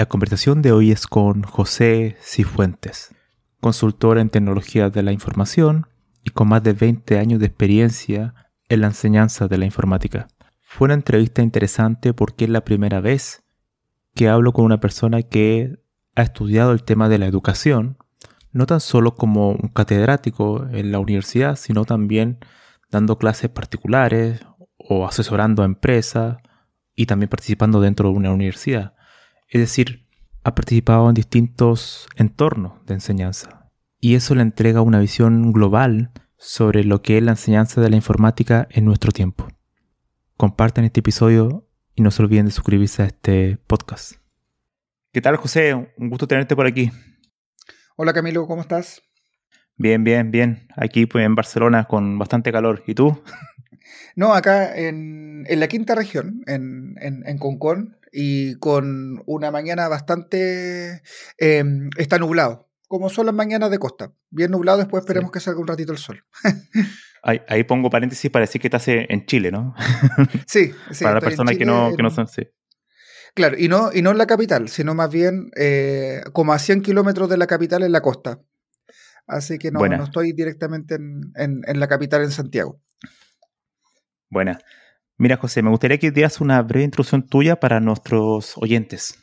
La conversación de hoy es con José Cifuentes, consultor en tecnología de la información y con más de 20 años de experiencia en la enseñanza de la informática. Fue una entrevista interesante porque es la primera vez que hablo con una persona que ha estudiado el tema de la educación, no tan solo como un catedrático en la universidad, sino también dando clases particulares o asesorando a empresas y también participando dentro de una universidad. Es decir, ha participado en distintos entornos de enseñanza. Y eso le entrega una visión global sobre lo que es la enseñanza de la informática en nuestro tiempo. Compartan este episodio y no se olviden de suscribirse a este podcast. ¿Qué tal, José? Un gusto tenerte por aquí. Hola, Camilo, ¿cómo estás? Bien, bien, bien. Aquí pues, en Barcelona con bastante calor. ¿Y tú? No, acá en, la quinta región, en, en, Concón, y con una mañana bastante... Em, está nublado, como son las mañanas de costa. Bien nublado, después esperemos que salga un ratito el sol. ahí, pongo paréntesis para decir que estás en Chile, ¿no? Sí, sí. para las personas que, no, que no son... Sí. Claro, y no, y no en la capital, sino más bien eh, como a 100 kilómetros de la capital en la costa. Así que no, no estoy directamente en, en, la capital, en Santiago. Buena. Mira, José, me gustaría que dieras una breve introducción tuya para nuestros oyentes.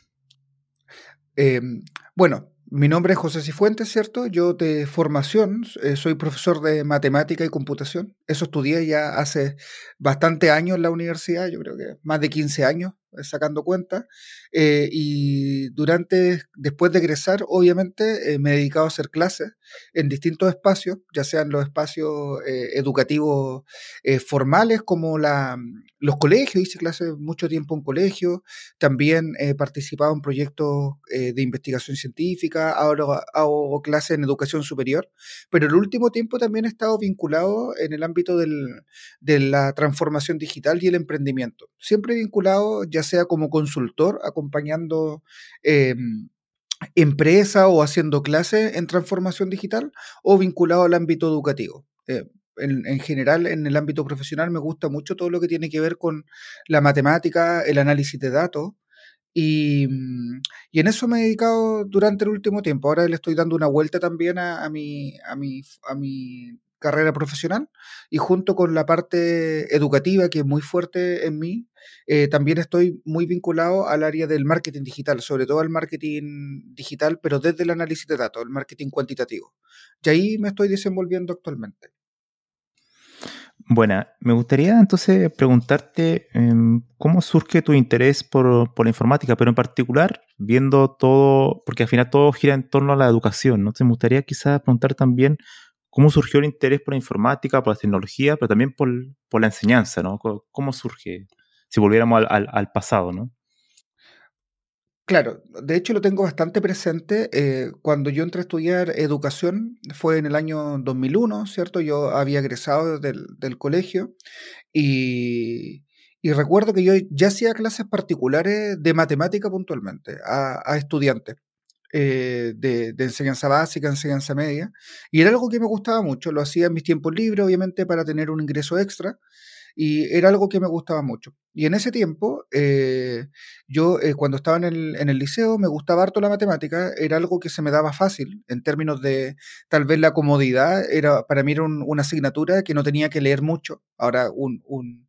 Em, bueno, mi nombre es José Cifuentes, ¿cierto? Yo de formación eh, soy profesor de matemática y computación. Eso estudié ya hace bastante años en la universidad, yo creo que más de 15 años. Eh, sacando cuenta. Eh, y durante, después de egresar, obviamente, eh, me he dedicado a hacer clases en distintos espacios, ya sean los espacios educativos formales como la, los colegios, hice clases mucho tiempo en colegios, también he participado en proyectos de investigación científica, ahora hago clases en educación superior, pero el último tiempo también he estado vinculado en el ámbito del, de la transformación digital y el emprendimiento, siempre vinculado ya sea como consultor, acompañando eh, empresas o haciendo clases en transformación digital, o vinculado al ámbito educativo. Eh, en, general, en el ámbito profesional, me gusta mucho todo lo que tiene que ver con la matemática, el análisis de datos. Y, en eso me he dedicado durante el último tiempo. Ahora le estoy dando una vuelta también a, mi, a, mi, a mi carrera profesional y junto con la parte educativa que es muy fuerte en mí, eh, también estoy muy vinculado al área del marketing digital, sobre todo al marketing digital, pero desde el análisis de datos, el marketing cuantitativo. Y ahí me estoy desenvolviendo actualmente. Bueno, me gustaría entonces preguntarte em, cómo surge tu interés por, por, la informática, pero en particular viendo todo, porque al final todo gira en torno a la educación, ¿no? Entonces me gustaría quizás preguntar también ¿Cómo surgió el interés por la informática, por la tecnología, pero también por, la enseñanza, ¿no? ¿Cómo surge? Si volviéramos al, pasado, ¿no? Claro, de hecho lo tengo bastante presente. Eh, cuando yo entré a estudiar educación fue en el año 2001, ¿cierto? Yo había egresado del, colegio y, recuerdo que yo ya hacía clases particulares de matemática puntualmente a, a estudiantes. Eh, de, enseñanza básica, enseñanza media, y era algo que me gustaba mucho, lo hacía en mis tiempos libres, obviamente, para tener un ingreso extra, y era algo que me gustaba mucho. Y en ese tiempo, eh, yo eh, cuando estaba en el, en el, liceo me gustaba harto la matemática, era algo que se me daba fácil en términos de tal vez la comodidad, era para mí era una asignatura que no tenía que leer mucho. Ahora, un,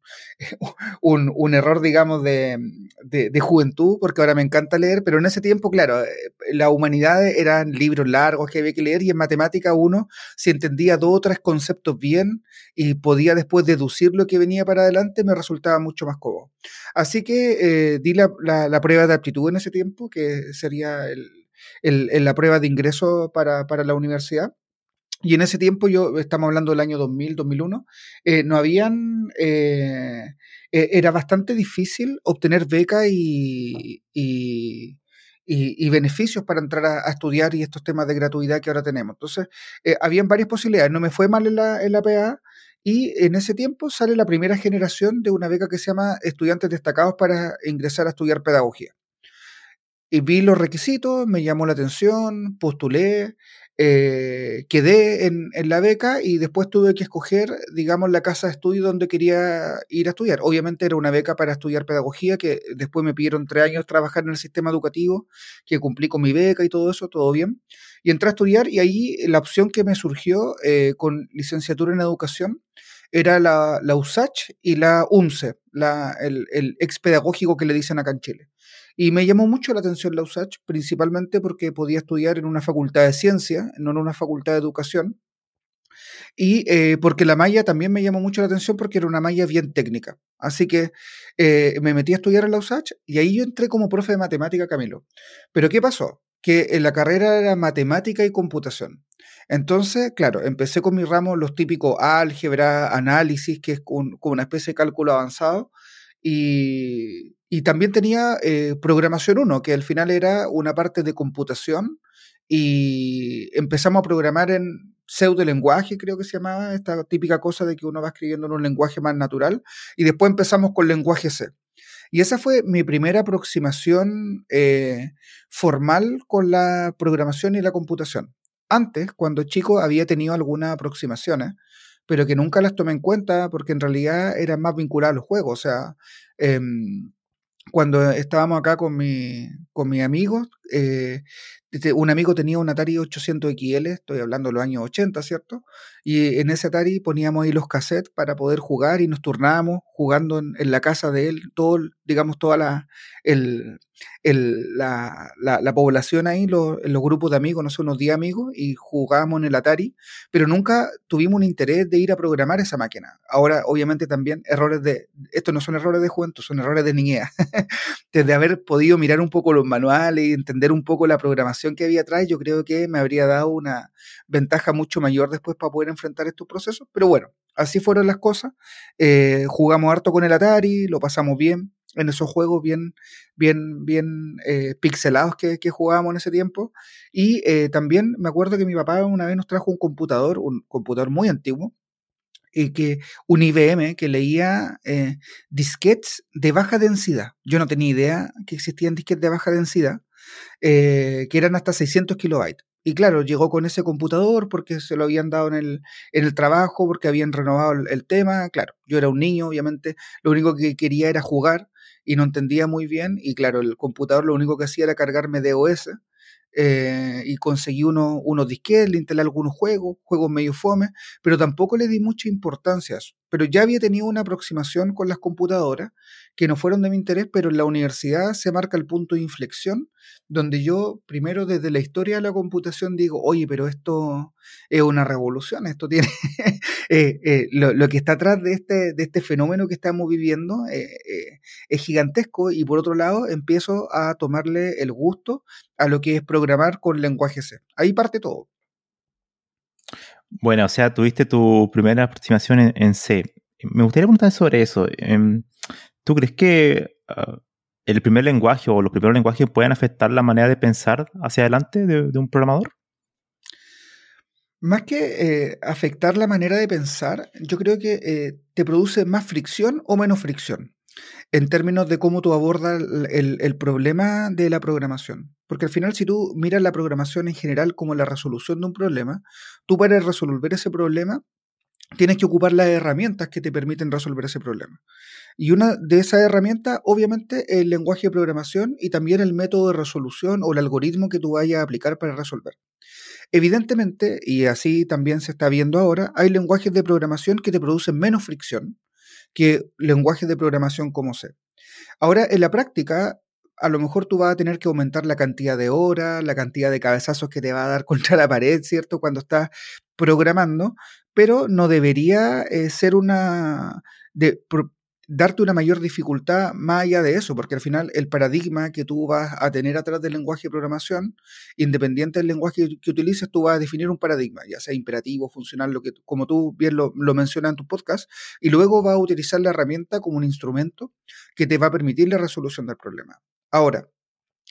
un, un, error, digamos, de, de, de, juventud, porque ahora me encanta leer, pero en ese tiempo, claro, eh, la humanidad eran libros largos que había que leer y en matemática uno, si entendía dos o tres conceptos bien y podía después deducir lo que venía para adelante, me resultaba mucho más cómodo. Así que eh, di la, prueba de aptitud en ese tiempo, que sería la prueba de ingreso para, la universidad. Y en ese tiempo, yo estamos hablando del año 2000, 2001, eh, no habían, eh, era bastante difícil obtener beca y, beneficios para entrar a, estudiar y estos temas de gratuidad que ahora tenemos. Entonces, habían varias posibilidades. No me fue mal la, en la PA, y en ese tiempo sale la primera generación de una beca que se llama Estudiantes Destacados para ingresar a estudiar pedagogía. Y vi los requisitos, me llamó la atención, postulé, eh, quedé en, la beca y después tuve que escoger, digamos, la casa de estudio donde quería ir a estudiar. Obviamente era una beca para estudiar pedagogía, que después me pidieron tres años trabajar en el sistema educativo, que cumplí con mi beca y todo eso, todo bien. Y entré a estudiar y ahí la opción que me surgió eh, con licenciatura en educación era la, la USACH y la UMCE, la, el, el ex pedagógico que le dicen acá en Chile. Y me llamó mucho la atención la USACH, principalmente porque podía estudiar en una facultad de ciencia, no en una facultad de educación. Y eh, porque la malla también me llamó mucho la atención porque era una malla bien técnica. Así que eh, me metí a estudiar en la USACH y ahí yo entré como profe de matemática, Camilo. Pero ¿qué pasó? Que en la carrera era matemática y computación. Entonces, claro, empecé con mis ramos, los típicos álgebra, análisis, que es como una especie de cálculo avanzado, y, también tenía eh, programación 1, que al final era una parte de computación, y empezamos a programar en pseudo lenguaje, creo que se llamaba, esta típica cosa de que uno va escribiendo en un lenguaje más natural, y después empezamos con lenguaje C. Y esa fue mi primera aproximación eh, formal con la programación y la computación. Antes, cuando chico, había tenido algunas aproximaciones, pero que nunca las tomé en cuenta porque en realidad eran más vinculadas a los juegos. O sea, em, cuando estábamos acá con, mi, con mis amigos, eh, un amigo tenía un Atari 800 XL, estoy hablando de los años 80, ¿cierto? Y en ese Atari poníamos ahí los cassettes para poder jugar y nos turnábamos jugando en, la casa de él, todo, digamos, toda la, el, la, la, población ahí, los, los grupos de amigos, no sé, unos 10 amigos, y jugábamos en el Atari, pero nunca tuvimos un interés de ir a programar esa máquina. Ahora, obviamente, también errores de, estos no son errores de juventud, son errores de niñez. Desde haber podido mirar un poco los manuales y entender un poco la programación que había atrás, yo creo que me habría dado una ventaja mucho mayor después para poder enfrentar estos procesos. Pero bueno, así fueron las cosas. Eh, jugamos harto con el Atari, lo pasamos bien en esos juegos bien, bien, bien eh, pixelados que, jugábamos en ese tiempo. Y eh, también me acuerdo que mi papá una vez nos trajo un computador, un computador muy antiguo, y que un IBM que leía disquetes de baja densidad. Yo no tenía idea que existían disquetes de baja densidad. Eh, que eran hasta 600 kilobytes. Y claro, llegó con ese computador porque se lo habían dado en el, en el trabajo, porque habían renovado el, tema. Claro, yo era un niño, obviamente, lo único que quería era jugar y no entendía muy bien. Y claro, el computador lo único que hacía era cargarme de OS eh, y conseguí uno, unos disquetes, le instalé algunos juegos, juegos medio fome, pero tampoco le di mucha importancia a eso. Pero ya había tenido una aproximación con las computadoras que no fueron de mi interés, pero en la universidad se marca el punto de inflexión, donde yo primero desde la historia de la computación digo, oye, pero esto es una revolución, esto tiene eh, eh, lo, que está atrás de este, de este fenómeno que estamos viviendo es gigantesco y por otro lado empiezo a tomarle el gusto a lo que es programar con lenguaje C. Ahí parte todo. Bueno, o sea, tuviste tu primera aproximación en, C. Me gustaría preguntar sobre eso. Em, ¿Tú crees que ah, el primer lenguaje o los primeros lenguajes pueden afectar la manera de pensar hacia adelante de, un programador? Más que eh, afectar la manera de pensar, yo creo que eh, te produce más fricción o menos fricción en términos de cómo tú abordas el, problema de la programación. Porque al final, si tú miras la programación en general como la resolución de un problema, tú para resolver ese problema tienes que ocupar las herramientas que te permiten resolver ese problema. Y una de esas herramientas, obviamente, el lenguaje de programación y también el método de resolución o el algoritmo que tú vayas a aplicar para resolver. Evidentemente, y así también se está viendo ahora, hay lenguajes de programación que te producen menos fricción que lenguajes de programación como C. Ahora, en la práctica, a lo mejor tú vas a tener que aumentar la cantidad de horas, la cantidad de cabezazos que te va a dar contra la pared, ¿cierto? Cuando estás programando, pero no debería eh, ser una... De, darte una mayor dificultad más allá de eso, porque al final el paradigma que tú vas a tener atrás del lenguaje de programación, independiente del lenguaje que utilices, tú vas a definir un paradigma, ya sea imperativo, funcional, lo que, como tú bien lo, mencionas en tu podcast, y luego vas a utilizar la herramienta como un instrumento que te va a permitir la resolución del problema. Ahora,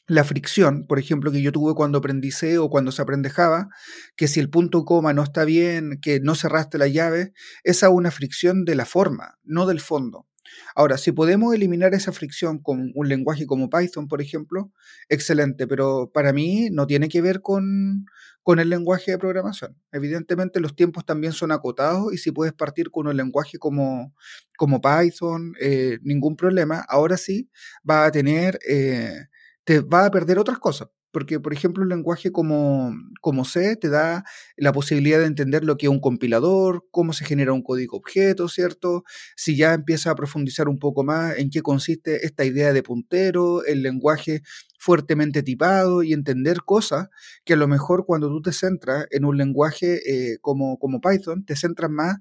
la fricción, por ejemplo, que yo tuve cuando aprendí o cuando se aprende Java, que si el punto coma no está bien, que no cerraste la llave, esa es una fricción de la forma, no del fondo. Ahora, si podemos eliminar esa fricción con un lenguaje como Python, por ejemplo, excelente, pero para mí no tiene que ver con, con el lenguaje de programación. Evidentemente los tiempos también son acotados y si puedes partir con un lenguaje como, como Python, eh, ningún problema. Ahora sí va a tener, eh, te va a perder otras cosas. Porque, por ejemplo, un lenguaje como, como C te da la posibilidad de entender lo que es un compilador, cómo se genera un código objeto, ¿cierto? Si ya empieza a profundizar un poco más en qué consiste esta idea de puntero, el lenguaje fuertemente tipado y entender cosas que a lo mejor cuando tú te centras en un lenguaje eh, como, como Python, te centras más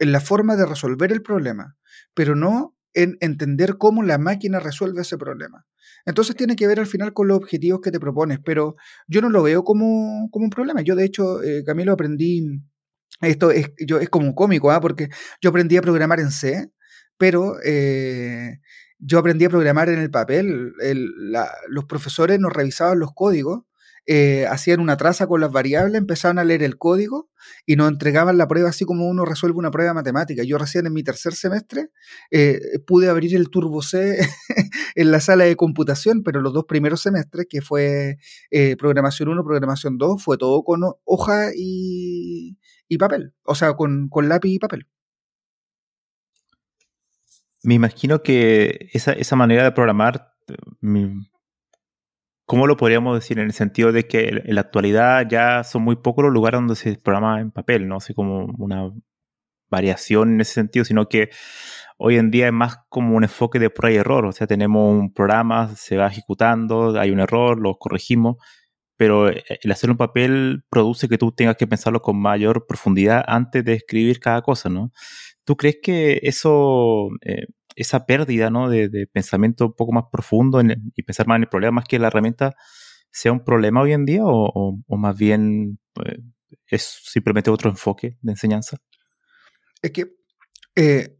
en la forma de resolver el problema, pero no en entender cómo la máquina resuelve ese problema. Entonces tiene que ver al final con los objetivos que te propones, pero yo no lo veo como, un problema. Yo de hecho, eh, Camilo, aprendí, esto es, yo, es como cómico, ¿ah? porque yo aprendí a programar en C, pero eh, yo aprendí a programar en el papel. los profesores nos revisaban los códigos eh, hacían una traza con las variables, empezaban a leer el código y nos entregaban la prueba así como uno resuelve una prueba matemática. Yo recién en mi tercer semestre eh, pude abrir el Turbo C en la sala de computación, pero los dos primeros semestres, que fue eh, programación 1, programación 2, fue todo con hoja y, papel, o sea, con, lápiz y papel. Me imagino que esa manera de programar, ¿Cómo lo podríamos decir? En el sentido de que en la actualidad ya son muy pocos los lugares donde se programa en papel, no sé, como una variación en ese sentido, sino que hoy en día es más como un enfoque de prueba y error. O sea, tenemos un programa, se va ejecutando, hay un error, lo corregimos, pero eh, el hacerlo en papel produce que tú tengas que pensarlo con mayor profundidad antes de escribir cada cosa, ¿no? ¿Tú crees que eso eh, esa pérdida ¿no? de, pensamiento un poco más profundo y pensar más en el problema, más que la herramienta sea un problema hoy en día o, más bien pues, es simplemente otro enfoque de enseñanza? Es que eh,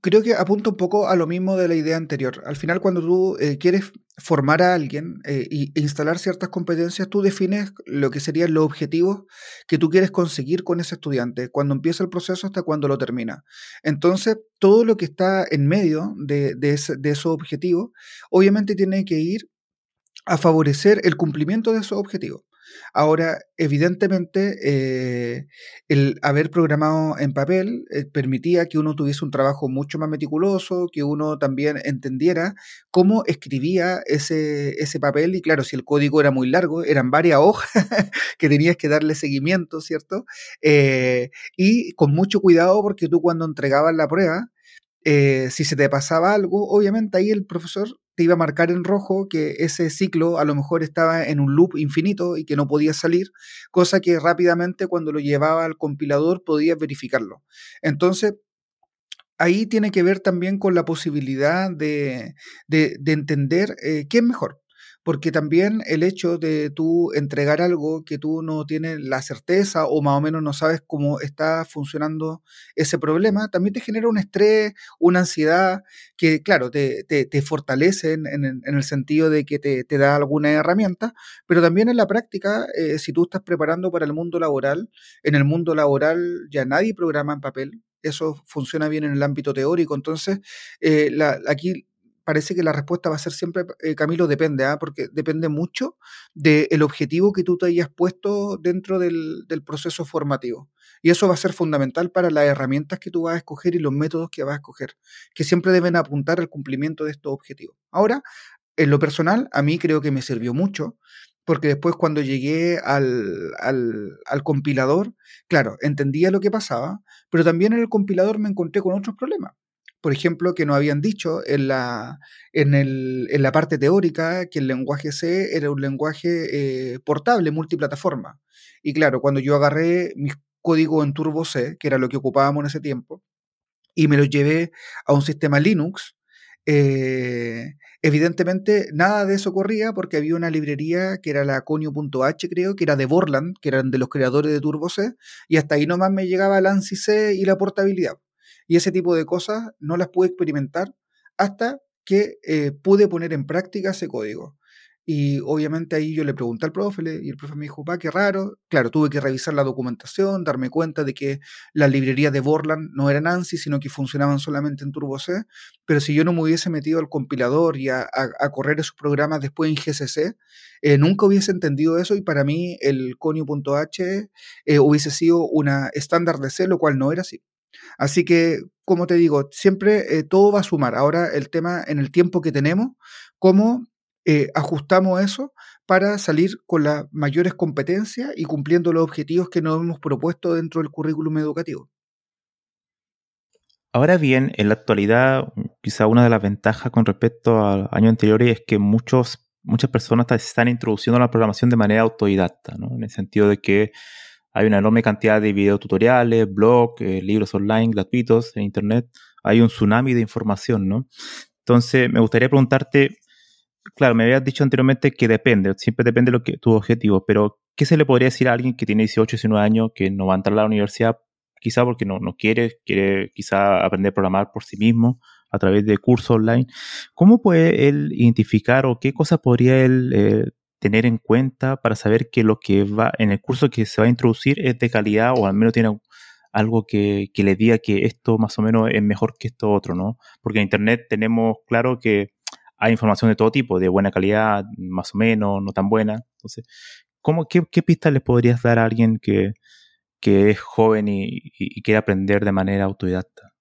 creo que apunta un poco a lo mismo de la idea anterior. Al final, cuando tú eh, quieres formar a alguien e instalar ciertas competencias, tú defines lo que serían los objetivos que tú quieres conseguir con ese estudiante, cuando empieza el proceso hasta cuando lo termina. Entonces, todo lo que está en medio de, de esos objetivos, obviamente tiene que ir a favorecer el cumplimiento de esos objetivos. Ahora, evidentemente, eh, el haber programado en papel eh, permitía que uno tuviese un trabajo mucho más meticuloso, que uno también entendiera cómo escribía ese, ese papel. Y claro, si el código era muy largo, eran varias hojas que tenías que darle seguimiento, ¿cierto? Eh, y con mucho cuidado porque tú cuando entregabas la prueba, si se te pasaba algo, obviamente ahí el profesor iba a marcar en rojo que ese ciclo a lo mejor estaba en un loop infinito y que no podía salir, cosa que rápidamente cuando lo llevaba al compilador podía verificarlo. Entonces, ahí tiene que ver también con la posibilidad de, entender eh, qué es mejor porque también el hecho de tú entregar algo que tú no tienes la certeza o más o menos no sabes cómo está funcionando ese problema, también te genera un estrés, una ansiedad que, claro, te, te, fortalece en, el sentido de que te, da alguna herramienta, pero también en la práctica, eh, si tú estás preparando para el mundo laboral, en el mundo laboral ya nadie programa en papel, eso funciona bien en el ámbito teórico, entonces eh, la, aquí parece que la respuesta va a ser siempre, eh, Camilo, depende, ¿ah? porque depende mucho del objetivo que tú te hayas puesto dentro del, del, proceso formativo. Y eso va a ser fundamental para las herramientas que tú vas a escoger y los métodos que vas a escoger, que siempre deben apuntar al cumplimiento de estos objetivos. Ahora, en lo personal, a mí creo que me sirvió mucho porque después cuando llegué al, al, compilador, claro, entendía lo que pasaba, pero también en el compilador me encontré con otros problemas. Por ejemplo, que nos habían dicho en la, en, el, en la parte teórica que el lenguaje C era un lenguaje eh, portable, multiplataforma. Y claro, cuando yo agarré mis códigos en Turbo C, que era lo que ocupábamos en ese tiempo, y me los llevé a un sistema Linux, eh, evidentemente nada de eso corría porque había una librería que era la conio.h creo, que era de Borland, que eran de los creadores de Turbo C, y hasta ahí nomás me llegaba el ANSI C y la portabilidad. Y ese tipo de cosas no las pude experimentar hasta que eh, pude poner en práctica ese código. Y obviamente ahí yo le pregunté al profe y el profe me dijo, pa, qué raro. Claro, tuve que revisar la documentación, darme cuenta de que las librerías de Borland no eran ANSI, sino que funcionaban solamente en Turbo C. Pero si yo no me hubiese metido al compilador y a, correr esos programas después en GCC, eh, nunca hubiese entendido eso y para mí el conio.h eh, hubiese sido una estándar de C, lo cual no era así. Así que, como te digo, siempre eh, todo va a sumar. Ahora el tema en el tiempo que tenemos, cómo eh, ajustamos eso para salir con las mayores competencias y cumpliendo los objetivos que nos hemos propuesto dentro del currículum educativo. Ahora bien, en la actualidad, quizá una de las ventajas con respecto al año anterior es que muchos, muchas personas están introduciendo la programación de manera autodidacta, ¿no? en el sentido de que hay una enorme cantidad de videotutoriales, blogs, eh, libros online gratuitos en Internet. Hay un tsunami de información, ¿no? Entonces, me gustaría preguntarte, claro, me habías dicho anteriormente que depende, siempre depende de lo que tu objetivo, pero ¿qué se le podría decir a alguien que tiene 18, 19 años, que no va a entrar a la universidad, quizá porque no, no quiere, quiere quizá aprender a programar por sí mismo a través de cursos online? ¿Cómo puede él identificar o qué cosas podría él eh, tener en cuenta para saber que lo que va en el curso que se va a introducir es de calidad o al menos tiene algo que, que le diga que esto más o menos es mejor que esto otro, ¿no? Porque en Internet tenemos claro que hay información de todo tipo, de buena calidad, más o menos, no tan buena. Entonces, ¿cómo, qué, qué pistas les podrías dar a alguien que, que es joven y, y, quiere aprender de manera autodidacta?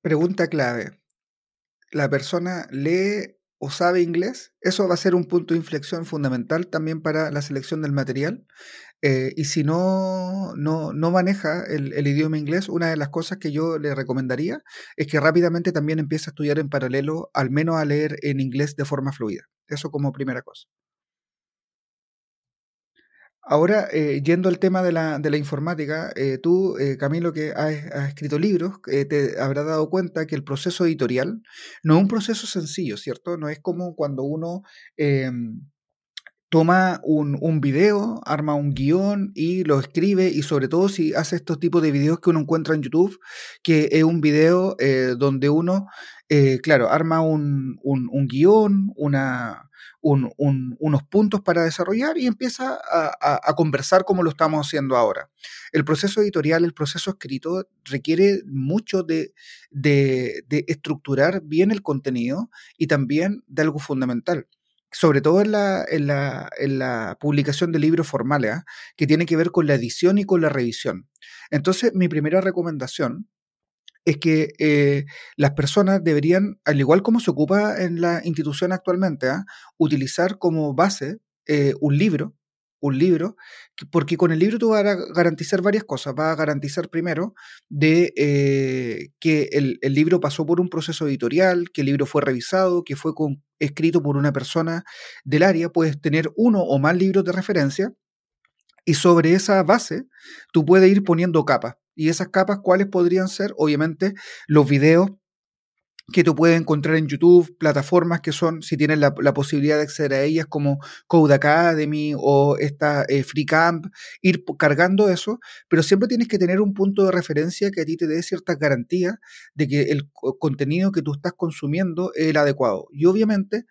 Pregunta clave. ¿La persona lee o sabe inglés? Eso va a ser un punto de inflexión fundamental también para la selección del material. Eh, y si no, no, no maneja el, el, idioma inglés, una de las cosas que yo le recomendaría es que rápidamente también empiece a estudiar en paralelo, al menos a leer en inglés de forma fluida. Eso como primera cosa. Ahora, eh, yendo al tema de la, de la informática, eh, tú, eh, Camilo, que has, escrito libros, eh, te habrás dado cuenta que el proceso editorial no es un proceso sencillo, ¿cierto? No es como cuando uno toma un, un, video, arma un guion y lo escribe y sobre todo si hace estos tipos de videos que uno encuentra en YouTube, que es un video donde uno, eh, claro, arma un, un guion, una, unos puntos para desarrollar y empieza a, conversar como lo estamos haciendo ahora. El proceso editorial, el proceso escrito requiere mucho de, estructurar bien el contenido y también de algo fundamental sobre todo en la, publicación de libros formales, ¿eh? que tiene que ver con la edición y con la revisión. Entonces, mi primera recomendación es que eh, las personas deberían, al igual como se ocupa en la institución actualmente, ¿eh? utilizar como base eh, un libro un libro, porque con el libro tú vas a garantizar varias cosas. Vas a garantizar primero de eh, que el, el, libro pasó por un proceso editorial, que el libro fue revisado, que fue con, escrito por una persona del área. Puedes tener uno o más libros de referencia y sobre esa base tú puedes ir poniendo capas. Y esas capas, ¿cuáles podrían ser? Obviamente los videos que tú puedes encontrar en YouTube, plataformas que son, si tienes la, posibilidad de acceder a ellas, como Code Academy o esta eh, FreeCamp, ir cargando eso, pero siempre tienes que tener un punto de referencia que a ti te dé ciertas garantías de que el contenido que tú estás consumiendo es el adecuado. Y obviamente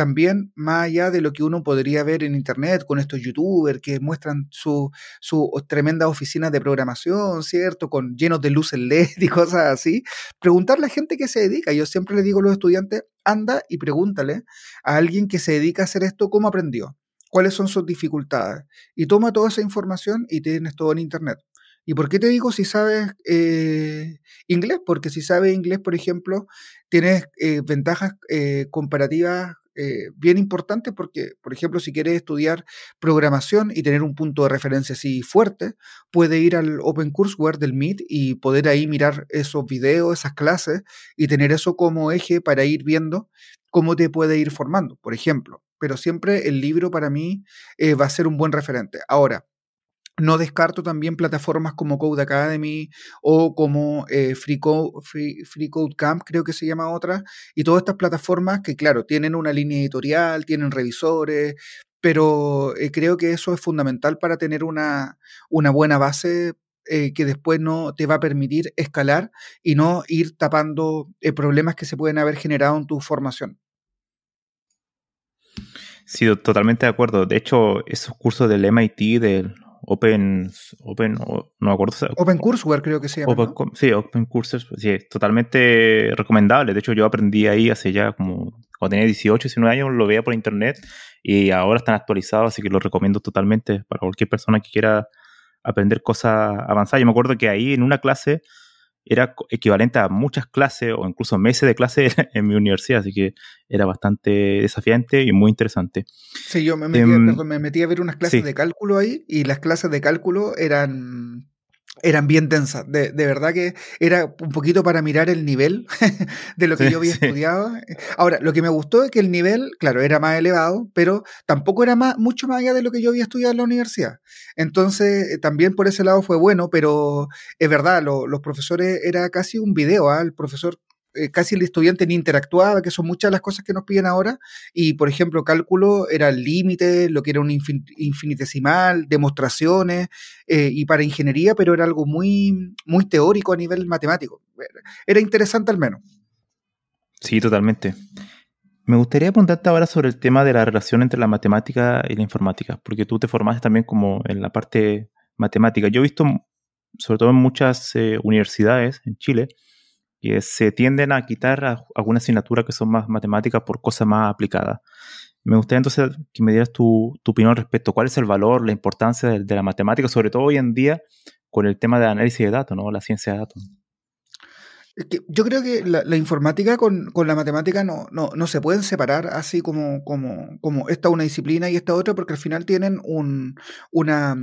también más allá de lo que uno podría ver en internet con estos youtubers que muestran su, su tremenda oficina de programación, ¿cierto? Con llenos de luces LED y cosas así. Preguntarle a gente que se dedica. Yo siempre le digo a los estudiantes, anda y pregúntale a alguien que se dedica a hacer esto cómo aprendió, cuáles son sus dificultades. Y toma toda esa información y tienes todo en internet. ¿Y por qué te digo si sabes eh, inglés? Porque si sabes inglés, por ejemplo, tienes eh, ventajas eh, comparativas bien importantes porque, por ejemplo, si quieres estudiar programación y tener un punto de referencia así fuerte, puede ir al Open Courseware del Meet y poder ahí mirar esos videos, esas clases y tener eso como eje para ir viendo cómo te puede ir formando, por ejemplo. Pero siempre el libro para mí va a ser un buen referente. Ahora, no descarto también plataformas como Code Academy o como eh, Free, Code, Camp, creo que se llama otra, y todas estas plataformas que, claro, tienen una línea editorial, tienen revisores, pero eh, creo que eso es fundamental para tener una, una buena base eh, que después no te va a permitir escalar y no ir tapando problemas que se pueden haber generado en tu formación. Sí, totalmente de acuerdo. De hecho, esos cursos del MIT, del Open, Open, no me acuerdo. Open Courseware creo que se llama. Sí, Open Courses, sí, totalmente recomendable. De hecho, yo aprendí ahí hace ya como, cuando tenía 18, 19 años, lo veía por internet y ahora están actualizados, así que lo recomiendo totalmente para cualquier persona que quiera aprender cosas avanzadas. Yo me acuerdo que ahí en una clase era equivalente a muchas clases o incluso meses de clase en mi universidad, así que era bastante desafiante y muy interesante. Sí, yo me metí, em, me metí a ver unas clases de cálculo ahí y las clases de cálculo eran eran bien densas. De, verdad que era un poquito para mirar el nivel de lo que yo había estudiado. Ahora, lo que me gustó es que el nivel, claro, era más elevado, pero tampoco era más, mucho más allá de lo que yo había estudiado en la universidad. Entonces, eh, también por ese lado fue bueno, pero es verdad, los profesores era casi un video. ¿ah? El profesor eh, casi el estudiante ni interactuaba, que son muchas las cosas que nos piden ahora, y por ejemplo, cálculo era el límite, lo que era un infinitesimal, demostraciones, eh, y para ingeniería, pero era algo muy, muy teórico a nivel matemático. Era interesante al menos. Sí, totalmente. Me gustaría preguntarte ahora sobre el tema de la relación entre la matemática y la informática, porque tú te formaste también como en la parte matemática. Yo he visto, sobre todo en muchas eh, universidades en Chile, que se tienden a quitar algunas asignaturas que son más matemáticas por cosas más aplicadas. Me gustaría entonces que me dieras tu, tu opinión respecto a cuál es el valor, la importancia de, de, la matemática, sobre todo hoy en día con el tema de análisis de datos, ¿no? la ciencia de datos yo creo que la, informática con, la matemática no, no, se pueden separar así como, como, como esta una disciplina y esta otra, porque al final tienen un, una,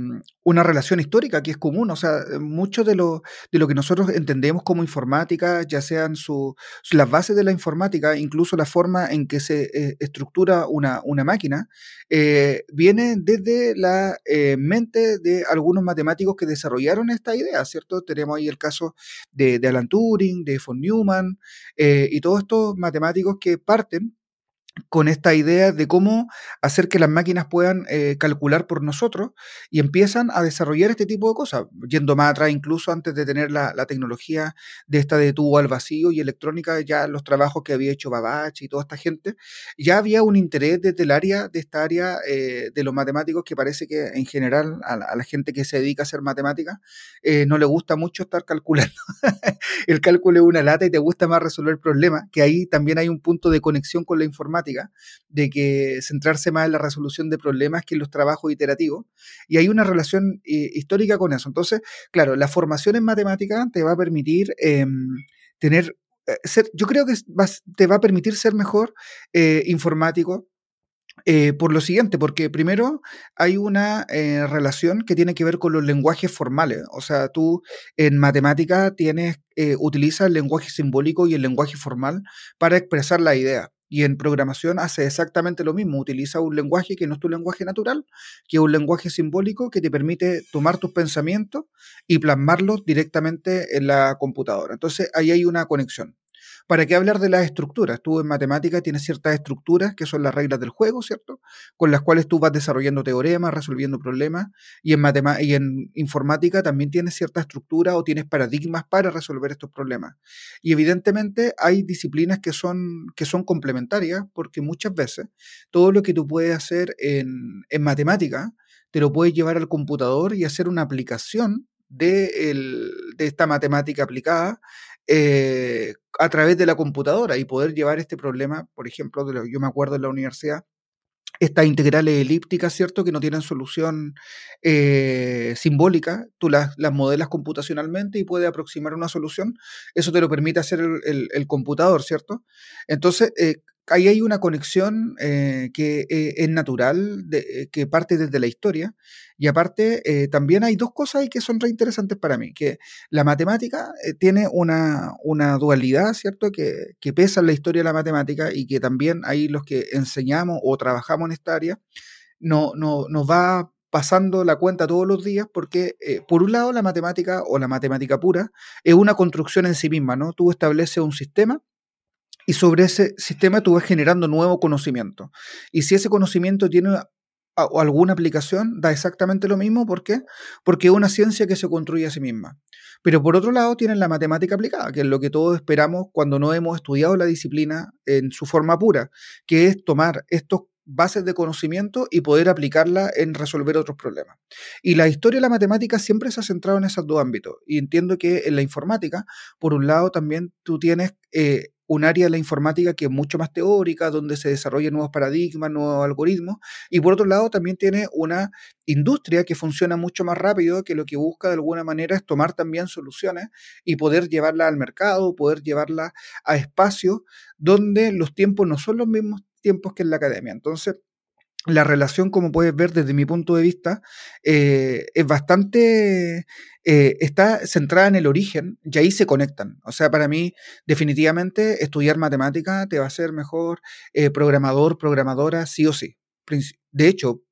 una relación histórica que es común. O sea, mucho de lo, de lo que nosotros entendemos como informática, ya sean su, las bases de la informática, incluso la forma en que se eh, estructura una, una máquina, eh, viene desde la eh, mente de algunos matemáticos que desarrollaron esta idea, ¿cierto? Tenemos ahí el caso de Alan Turing, de von Neumann eh, y todos estos matemáticos que parten con esta idea de cómo hacer que las máquinas puedan eh, calcular por nosotros y empiezan a desarrollar este tipo de cosas, yendo más atrás incluso antes de tener la, tecnología de esta de tubo al vacío y electrónica, ya los trabajos que había hecho Babbage y toda esta gente, ya había un interés desde el área, de esta área eh, de los matemáticos que parece que en general a, la gente que se dedica a hacer matemáticas eh, no le gusta mucho estar calculando. el cálculo es una lata y te gusta más resolver problemas, que ahí también hay un punto de conexión con la informática de que centrarse más en la resolución de problemas que en los trabajos iterativos. Y hay una relación eh, histórica con eso. Entonces, claro, la formación en matemática te va a permitir em, tener, eh, ser, yo creo que te va a permitir ser mejor eh, informático, por lo siguiente, porque primero hay una relación que tiene que ver con los lenguajes formales. O sea, tú en matemática tienes, utilizas el lenguaje simbólico y el lenguaje formal para expresar la idea. Y en programación hace exactamente lo mismo, utiliza un lenguaje que no es tu lenguaje natural, que es un lenguaje simbólico que te permite tomar tus pensamientos y plasmarlos directamente en la computadora. Entonces ahí hay una conexión. ¿Para qué hablar de las estructuras? Tú en matemática tienes ciertas estructuras que son las reglas del juego, ¿cierto? Con las cuales tú vas desarrollando teoremas, resolviendo problemas. Y en, informática también tienes cierta estructura o tienes paradigmas para resolver estos problemas. Y evidentemente hay disciplinas que son, que son complementarias porque muchas veces todo lo que tú puedes hacer en, en matemática te lo puedes llevar al computador y hacer una aplicación de, de esta matemática aplicada eh, a través de la computadora y poder llevar este problema, por ejemplo, de lo, yo me acuerdo en la universidad, estas integrales elípticas, ¿cierto? Que no tienen solución eh, simbólica, tú las, las, modelas computacionalmente y puedes aproximar una solución. Eso te lo permite hacer el, el, computador, ¿cierto? Entonces, eh, ahí hay una conexión eh, que eh, es natural, eh, que parte desde la historia. Y aparte, también hay dos cosas ahí que son re interesantes para mí, que la matemática tiene una, una, dualidad, ¿cierto? Que, que, pesa en la historia de la matemática y que también ahí los que enseñamos o trabajamos en esta área, no, no, nos va pasando la cuenta todos los días porque, por un lado, la matemática o la matemática pura es una construcción en sí misma, ¿no? Tú estableces un sistema y sobre ese sistema tú vas generando nuevo conocimiento. Y si ese conocimiento tiene alguna aplicación, da exactamente lo mismo. ¿Por qué? Porque es una ciencia que se construye a sí misma. Pero por otro lado tienen la matemática aplicada, que es lo que todos esperamos cuando no hemos estudiado la disciplina en su forma pura, que es tomar estos bases de conocimiento y poder aplicarla en resolver otros problemas. Y la historia de la matemática siempre se ha centrado en esos dos ámbitos. Y entiendo que en la informática, por un lado, también tú tienes eh, un área de la informática que es mucho más teórica, donde se desarrollan nuevos paradigmas, nuevos algoritmos, y por otro lado también tiene una industria que funciona mucho más rápido, que lo que busca de alguna manera es tomar también soluciones y poder llevarlas al mercado, poder llevarlas a espacios donde los tiempos no son los mismos tiempos que en la academia. Entonces, la relación, como puedes ver desde mi punto de vista, eh, es bastante, eh, está centrada en el origen y ahí se conectan. O sea, para mí, definitivamente, estudiar matemática te va a hacer mejor eh, programador, programadora, sí o sí. De hecho,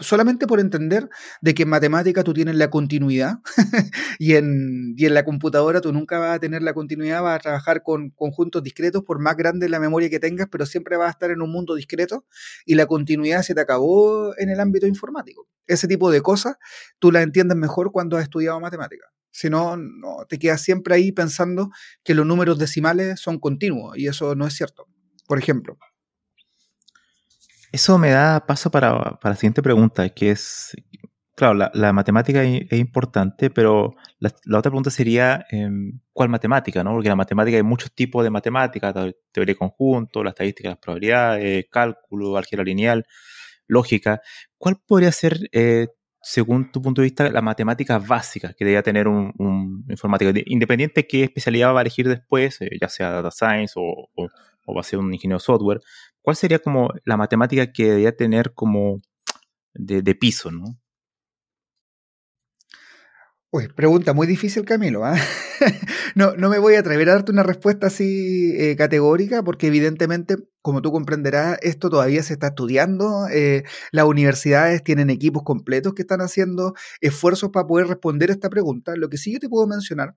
solamente por entender de que en matemática tú tienes la continuidad y, en, y en la computadora tú nunca vas a tener la continuidad, vas a trabajar con conjuntos discretos por más grande la memoria que tengas, pero siempre vas a estar en un mundo discreto y la continuidad se te acabó en el ámbito informático. Ese tipo de cosas tú las entiendes mejor cuando has estudiado matemática. Si no, no, te quedas siempre ahí pensando que los números decimales son continuos y eso no es cierto. Por ejemplo, eso me da paso para, la siguiente pregunta, que es, claro, la, matemática es, importante, pero la, otra pregunta sería, em, ¿cuál matemática? ¿no? Porque la matemática hay muchos tipos de matemática, teoría de conjunto, la estadística las probabilidades, cálculo, álgebra lineal, lógica. ¿Cuál podría ser, eh, según tu punto de vista, la matemática básica que debería tener un, informático? Independiente de qué especialidad va a elegir después, eh, ya sea data science o, o va a ser un ingeniero software, ¿cuál sería como la matemática que debería tener como de, piso, no? Uy, pregunta muy difícil, Camilo. ¿ah? no, no me voy a atrever a darte una respuesta así eh, categórica, porque evidentemente, como tú comprenderás, esto todavía se está estudiando. Eh, las universidades tienen equipos completos que están haciendo esfuerzos para poder responder esta pregunta. Lo que sí yo te puedo mencionar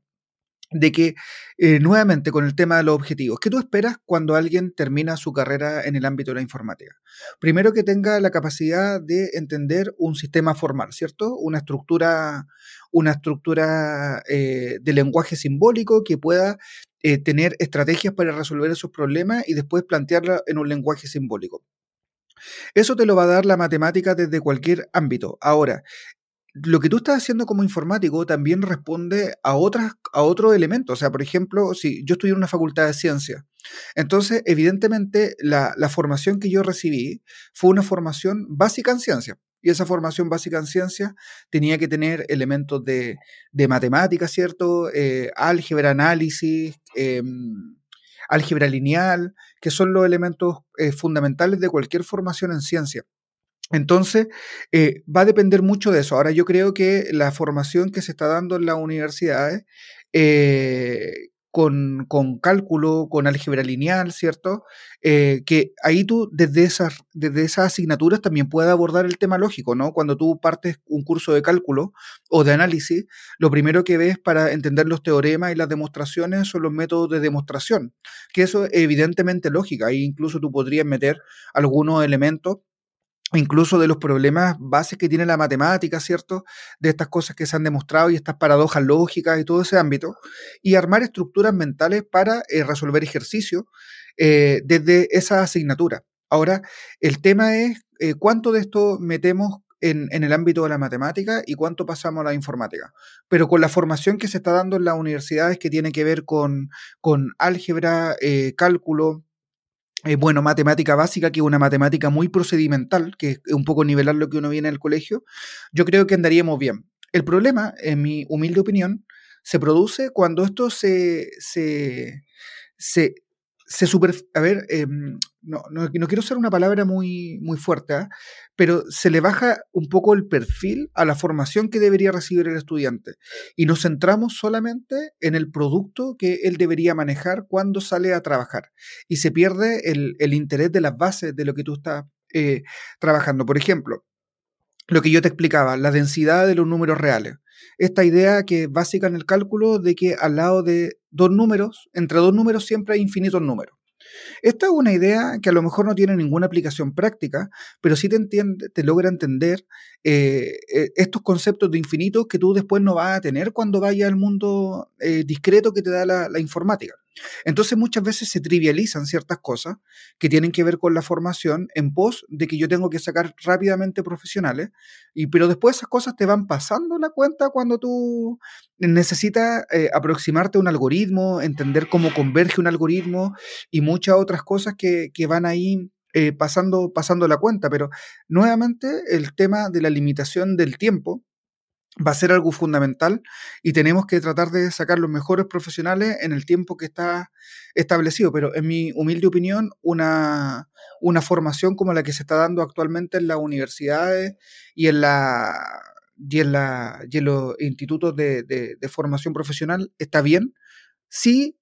de que, eh, nuevamente, con el tema de los objetivos, ¿qué tú esperas cuando alguien termina su carrera en el ámbito de la informática? Primero que tenga la capacidad de entender un sistema formal, ¿cierto? Una estructura, una estructura eh, de lenguaje simbólico que pueda eh, tener estrategias para resolver esos problemas y después plantearla en un lenguaje simbólico. Eso te lo va a dar la matemática desde cualquier ámbito. Ahora, lo que tú estás haciendo como informático también responde a otras a otros elementos. O sea, por ejemplo, si yo estudié en una facultad de ciencia, entonces, evidentemente, la, formación que yo recibí fue una formación básica en ciencia. Y esa formación básica en ciencia tenía que tener elementos de, de matemática, ¿cierto? Eh, álgebra, análisis, em, álgebra lineal, que son los elementos eh, fundamentales de cualquier formación en ciencia. Entonces, eh, va a depender mucho de eso. Ahora, yo creo que la formación que se está dando en las universidades, eh, con, cálculo, con álgebra lineal, ¿cierto? Eh, que ahí tú desde esas, desde esas asignaturas también puedes abordar el tema lógico, ¿no? Cuando tú partes un curso de cálculo o de análisis, lo primero que ves para entender los teoremas y las demostraciones son los métodos de demostración, que eso es evidentemente lógica, ahí incluso tú podrías meter algunos elementos incluso de los problemas bases que tiene la matemática, ¿cierto? De estas cosas que se han demostrado y estas paradojas lógicas y todo ese ámbito, y armar estructuras mentales para eh, resolver ejercicios eh, desde esa asignatura. Ahora, el tema es eh, cuánto de esto metemos en, en, el ámbito de la matemática y cuánto pasamos a la informática. Pero con la formación que se está dando en las universidades que tiene que ver con, con álgebra, cálculo, eh, bueno, matemática básica, que es una matemática muy procedimental, que es un poco nivelar lo que uno viene en el colegio, yo creo que andaríamos bien. El problema, en mi humilde opinión, se produce cuando esto se, se, se, se super, a ver, em, no, no, quiero ser una palabra muy, muy fuerte, ¿ah? Pero se le baja un poco el perfil a la formación que debería recibir el estudiante y nos centramos solamente en el producto que él debería manejar cuando sale a trabajar y se pierde el, interés de las bases de lo que tú estás eh, trabajando. Por ejemplo, lo que yo te explicaba, la densidad de los números reales. Esta idea que es básica en el cálculo de que al lado de dos números, entre dos números siempre hay infinitos números. Esta es una idea que a lo mejor no tiene ninguna aplicación práctica, pero sí te, entiende, te logra entender eh, eh, estos conceptos de infinitos que tú después no vas a tener cuando vayas al mundo eh, discreto que te da la informática. Entonces muchas veces se trivializan ciertas cosas que tienen que ver con la formación en pos de que yo tengo que sacar rápidamente profesionales, y, pero después esas cosas te van pasando la cuenta cuando tú necesitas eh, aproximarte a un algoritmo, entender cómo converge un algoritmo y muchas otras cosas que, que van ahí eh, pasando, pasando la cuenta. Pero nuevamente el tema de la limitación del tiempo va a ser algo fundamental y tenemos que tratar de sacar los mejores profesionales en el tiempo que está establecido. Pero en mi humilde opinión, una, una formación como la que se está dando actualmente en las universidades y en, la, y en, la, y en los institutos de, de, formación profesional está bien si,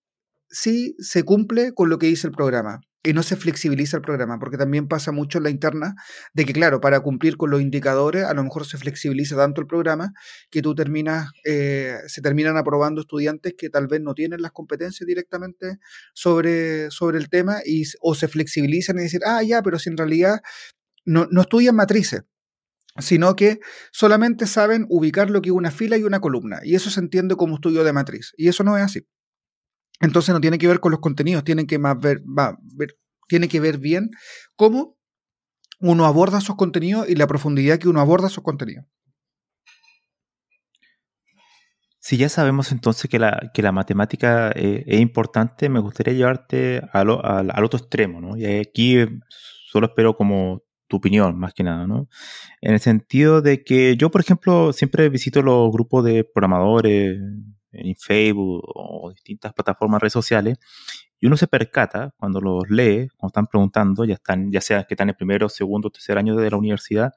si se cumple con lo que dice el programa y no se flexibiliza el programa, porque también pasa mucho en la interna de que, claro, para cumplir con los indicadores, a lo mejor se flexibiliza tanto el programa que tú terminas, eh, se terminan aprobando estudiantes que tal vez no tienen las competencias directamente sobre, sobre el tema y, o se flexibilizan y dicen, ah, ya, pero si en realidad no, no estudian matrices sino que solamente saben ubicar lo que es una fila y una columna, y eso se entiende como estudio de matriz, y eso no es así. Entonces no tiene que ver con los contenidos, tiene que más ver, va, ver, tiene que ver bien cómo uno aborda esos contenidos y la profundidad que uno aborda esos contenidos. Si ya sabemos entonces que la, que la matemática eh, es importante, me gustaría llevarte al, al, otro extremo, ¿no? Y aquí solo espero como tu opinión, más que nada, ¿no? En el sentido de que yo, por ejemplo, siempre visito los grupos de programadores, en Facebook o distintas plataformas redes sociales, y uno se percata cuando los lee, cuando están preguntando, ya, están, ya sea que están en primero, segundo, tercer año de la universidad,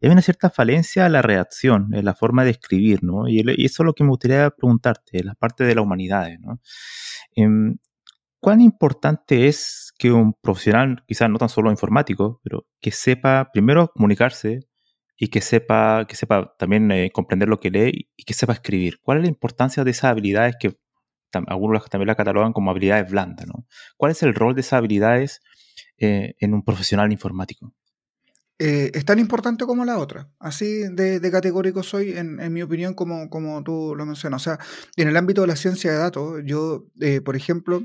hay una cierta falencia en la redacción, en la forma de escribir, ¿no? Y, eso es lo que me gustaría preguntarte, en la parte de la humanidad, ¿no? Em, ¿Cuán importante es que un profesional, quizás no tan solo informático, pero que sepa primero comunicarse, y que sepa, que sepa también eh, comprender lo que lee y que sepa escribir. ¿Cuál es la importancia de esas habilidades que algunos también la catalogan como habilidades blandas? ¿no? ¿Cuál es el rol de esas habilidades eh, en un profesional informático? Eh, es tan importante como la otra. Así de, categórico soy, en, mi opinión, como, como tú lo mencionas. O sea, en el ámbito de la ciencia de datos, yo, por ejemplo,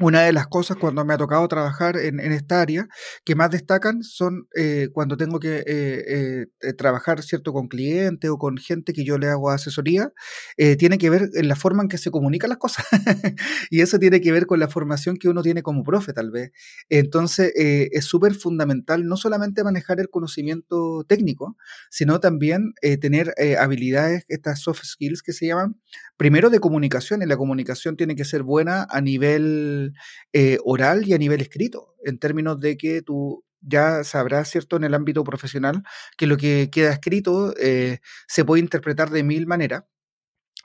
una de las cosas cuando me ha tocado trabajar en, esta área que más destacan son eh, cuando tengo que eh, eh, trabajar cierto con clientes o con gente que yo le hago asesoría, tiene que ver en la forma en que se comunican las cosas. y eso tiene que ver con la formación que uno tiene como profe, tal vez. Entonces, es súper fundamental no solamente manejar el conocimiento técnico, sino también tener habilidades, estas soft skills que se llaman, primero de comunicación, y la comunicación tiene que ser buena a nivel eh, oral y a nivel escrito, en términos de que tú ya sabrás, ¿cierto?, en el ámbito profesional, que lo que queda escrito eh, se puede interpretar de mil maneras.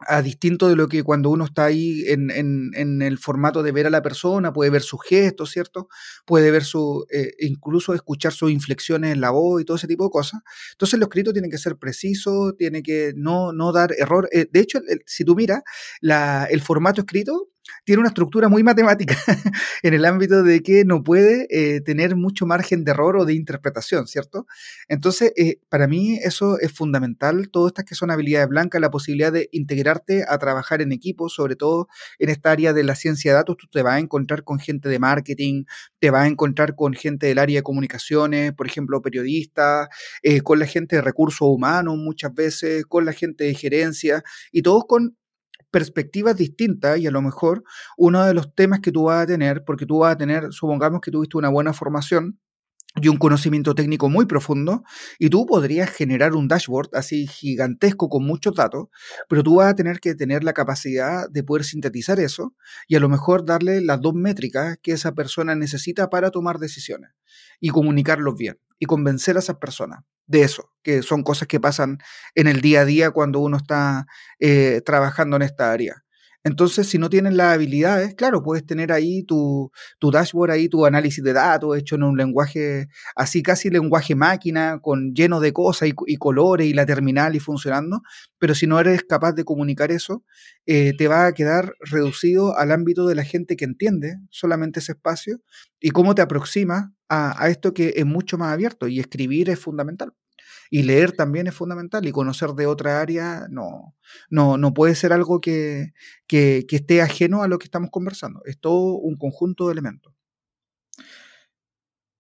a distinto de lo que cuando uno está ahí en, en, el formato de ver a la persona, puede ver sus gestos, ¿cierto? Puede ver su, eh, incluso escuchar sus inflexiones en la voz y todo ese tipo de cosas. Entonces lo escrito tiene que ser preciso, tiene que no, no dar error. De hecho, si tú miras, el formato escrito tiene una estructura muy matemática en el ámbito de que no puede eh, tener mucho margen de error o de interpretación, ¿cierto? Entonces, eh, para mí eso es fundamental, todas estas que son habilidades blancas, la posibilidad de integrarte a trabajar en equipo, sobre todo en esta área de la ciencia de datos, tú te vas a encontrar con gente de marketing, te vas a encontrar con gente del área de comunicaciones, por ejemplo, periodistas, eh, con la gente de recursos humanos muchas veces, con la gente de gerencia, y todos con perspectivas distintas y a lo mejor uno de los temas que tú vas a tener, porque tú vas a tener, supongamos que tuviste una buena formación, y un conocimiento técnico muy profundo, y tú podrías generar un dashboard así gigantesco con muchos datos, pero tú vas a tener que tener la capacidad de poder sintetizar eso y a lo mejor darle las dos métricas que esa persona necesita para tomar decisiones y comunicarlos bien y convencer a esas personas de eso, que son cosas que pasan en el día a día cuando uno está eh, trabajando en esta área. Entonces, si no tienes las habilidades, claro, puedes tener ahí tu, tu, dashboard, ahí tu análisis de datos hecho en un lenguaje, así casi lenguaje máquina, con lleno de cosas y, colores y la terminal y funcionando, pero si no eres capaz de comunicar eso, eh, te va a quedar reducido al ámbito de la gente que entiende solamente ese espacio y cómo te aproxima a, a esto que es mucho más abierto y escribir es fundamental. Y leer también es fundamental y conocer de otra área no, no, no puede ser algo que, que, esté ajeno a lo que estamos conversando. Es todo un conjunto de elementos.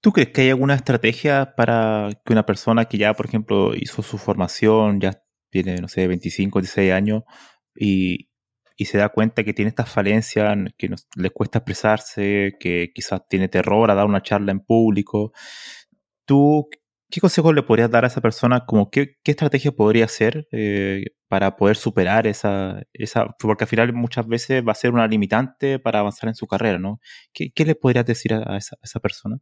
¿Tú crees que hay alguna estrategia para que una persona que ya, por ejemplo, hizo su formación, ya tiene, no sé, 25, 16 años y, y se da cuenta que tiene estas falencias, que le cuesta expresarse, que quizás tiene terror a dar una charla en público? ¿Tú ¿Qué consejo le podrías dar a esa persona? Como qué, estrategia podría hacer eh, para poder superar esa, esa, porque al final muchas veces va a ser una limitante para avanzar en su carrera, ¿no? ¿Qué, le podrías decir a esa persona?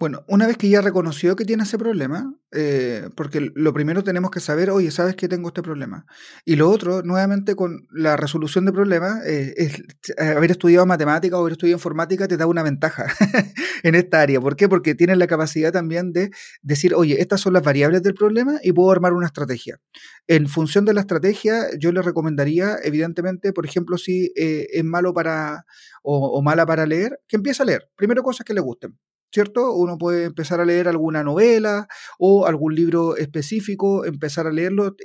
Bueno, una vez que ya reconoció que tiene ese problema, eh, porque lo primero tenemos que saber, oye, sabes que tengo este problema. Y lo otro, nuevamente con la resolución de problemas, eh, es haber estudiado matemática o haber estudiado informática te da una ventaja en esta área. ¿Por qué? Porque tienes la capacidad también de decir, oye, estas son las variables del problema y puedo armar una estrategia. En función de la estrategia, yo le recomendaría, evidentemente, por ejemplo, si eh, es malo para o, o mala para leer, que empiece a leer. Primero cosas que le gusten. ¿Cierto? Uno puede empezar a leer alguna novela o algún libro específico, empezar a leerlo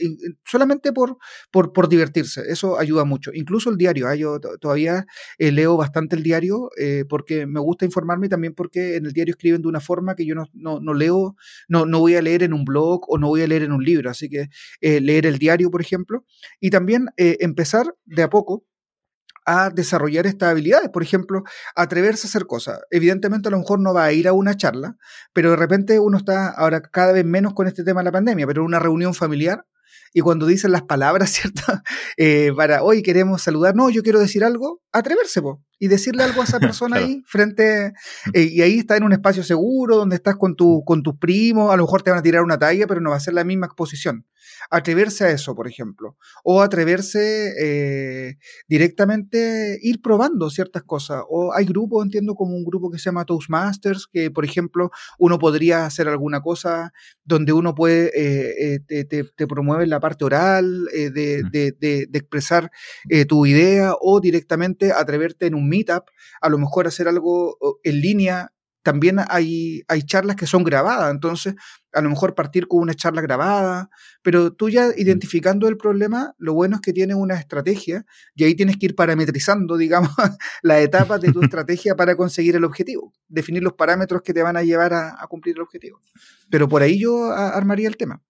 solamente por, por, divertirse. Eso ayuda mucho. Incluso el diario. ¿ah? Yo todavía eh, leo bastante el diario eh, porque me gusta informarme y también porque en el diario escriben de una forma que yo no, no, leo, no, no, voy a leer en un blog o no voy a leer en un libro. Así que eh, leer el diario, por ejemplo. Y también empezar de a poco a desarrollar estas habilidades. Por ejemplo, atreverse a hacer cosas. Evidentemente, a lo mejor no va a ir a una charla, pero de repente uno está ahora cada vez menos con este tema de la pandemia, pero en una reunión familiar y cuando dicen las palabras, ¿cierto? Eh, para hoy queremos saludar, no, yo quiero decir algo, atreverse, y decirle algo a esa persona ahí frente, eh, y ahí está en un espacio seguro, donde estás con, tu, con tus primos, a lo mejor te van a tirar una talla, pero no va a ser la misma exposición. Atreverse a eso, por ejemplo, o atreverse eh, directamente ir probando ciertas cosas, o hay grupos, entiendo como un grupo que se llama Toastmasters, que por ejemplo uno podría hacer alguna cosa donde uno puede, eh, te, te, promueve la parte oral, de, de, de, expresar tu idea, o directamente atreverte en un meetup, a lo mejor hacer algo en línea. También hay, hay charlas que son grabadas, entonces a lo mejor partir con una charla grabada, pero tú ya identificando el problema, lo bueno es que tienes una estrategia y ahí tienes que ir parametrizando, digamos, las etapas de tu estrategia para conseguir el objetivo, definir los parámetros que te van a llevar a, cumplir el objetivo. Pero por ahí yo armaría el tema.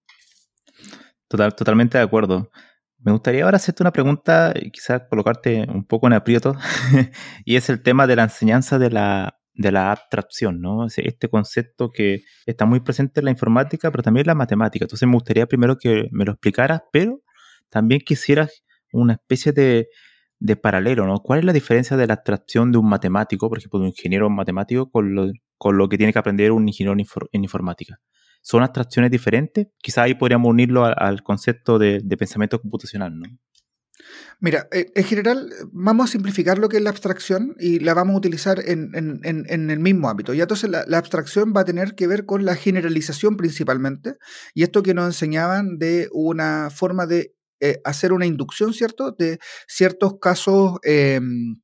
Total, totalmente de acuerdo. Me gustaría ahora hacerte una pregunta y quizás colocarte un poco en aprieto, y es el tema de la enseñanza de la, de la abstracción, ¿no? Este concepto que está muy presente en la informática, pero también en la matemática. Entonces me gustaría primero que me lo explicaras, pero también quisieras una especie de, de paralelo, ¿no? ¿Cuál es la diferencia de la abstracción de un matemático, por ejemplo, de un ingeniero matemático, con lo, con lo que tiene que aprender un ingeniero en informática? son abstracciones diferentes. Quizás ahí podríamos unirlo al concepto de, pensamiento computacional, ¿no? Mira, eh, en general vamos a simplificar lo que es la abstracción y la vamos a utilizar en, el mismo ámbito. Y entonces la, abstracción va a tener que ver con la generalización principalmente, y esto que nos enseñaban de una forma de eh, hacer una inducción, ¿cierto? De ciertos casos em,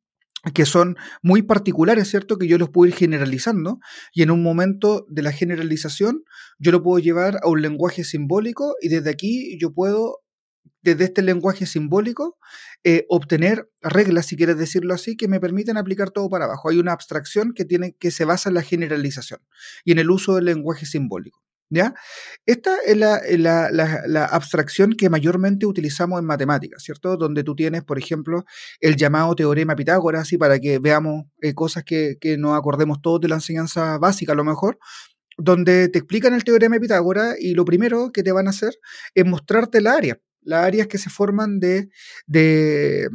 que son muy particulares, ¿cierto? Que yo los puedo ir generalizando y en un momento de la generalización yo lo puedo llevar a un lenguaje simbólico y desde aquí yo puedo desde este lenguaje simbólico, eh, obtener reglas, si quieres decirlo así, que me permiten aplicar todo para abajo. Hay una abstracción que, tiene, que se basa en la generalización y en el uso del lenguaje simbólico. ¿Ya? Esta es la, abstracción que mayormente utilizamos en matemáticas, ¿cierto? Donde tú tienes, por ejemplo, el llamado teorema Pitágoras, y para que veamos eh, cosas que, que nos acordemos todos de la enseñanza básica a lo mejor, donde te explican el teorema de Pitágoras y lo primero que te van a hacer es mostrarte la área las áreas que se forman de, de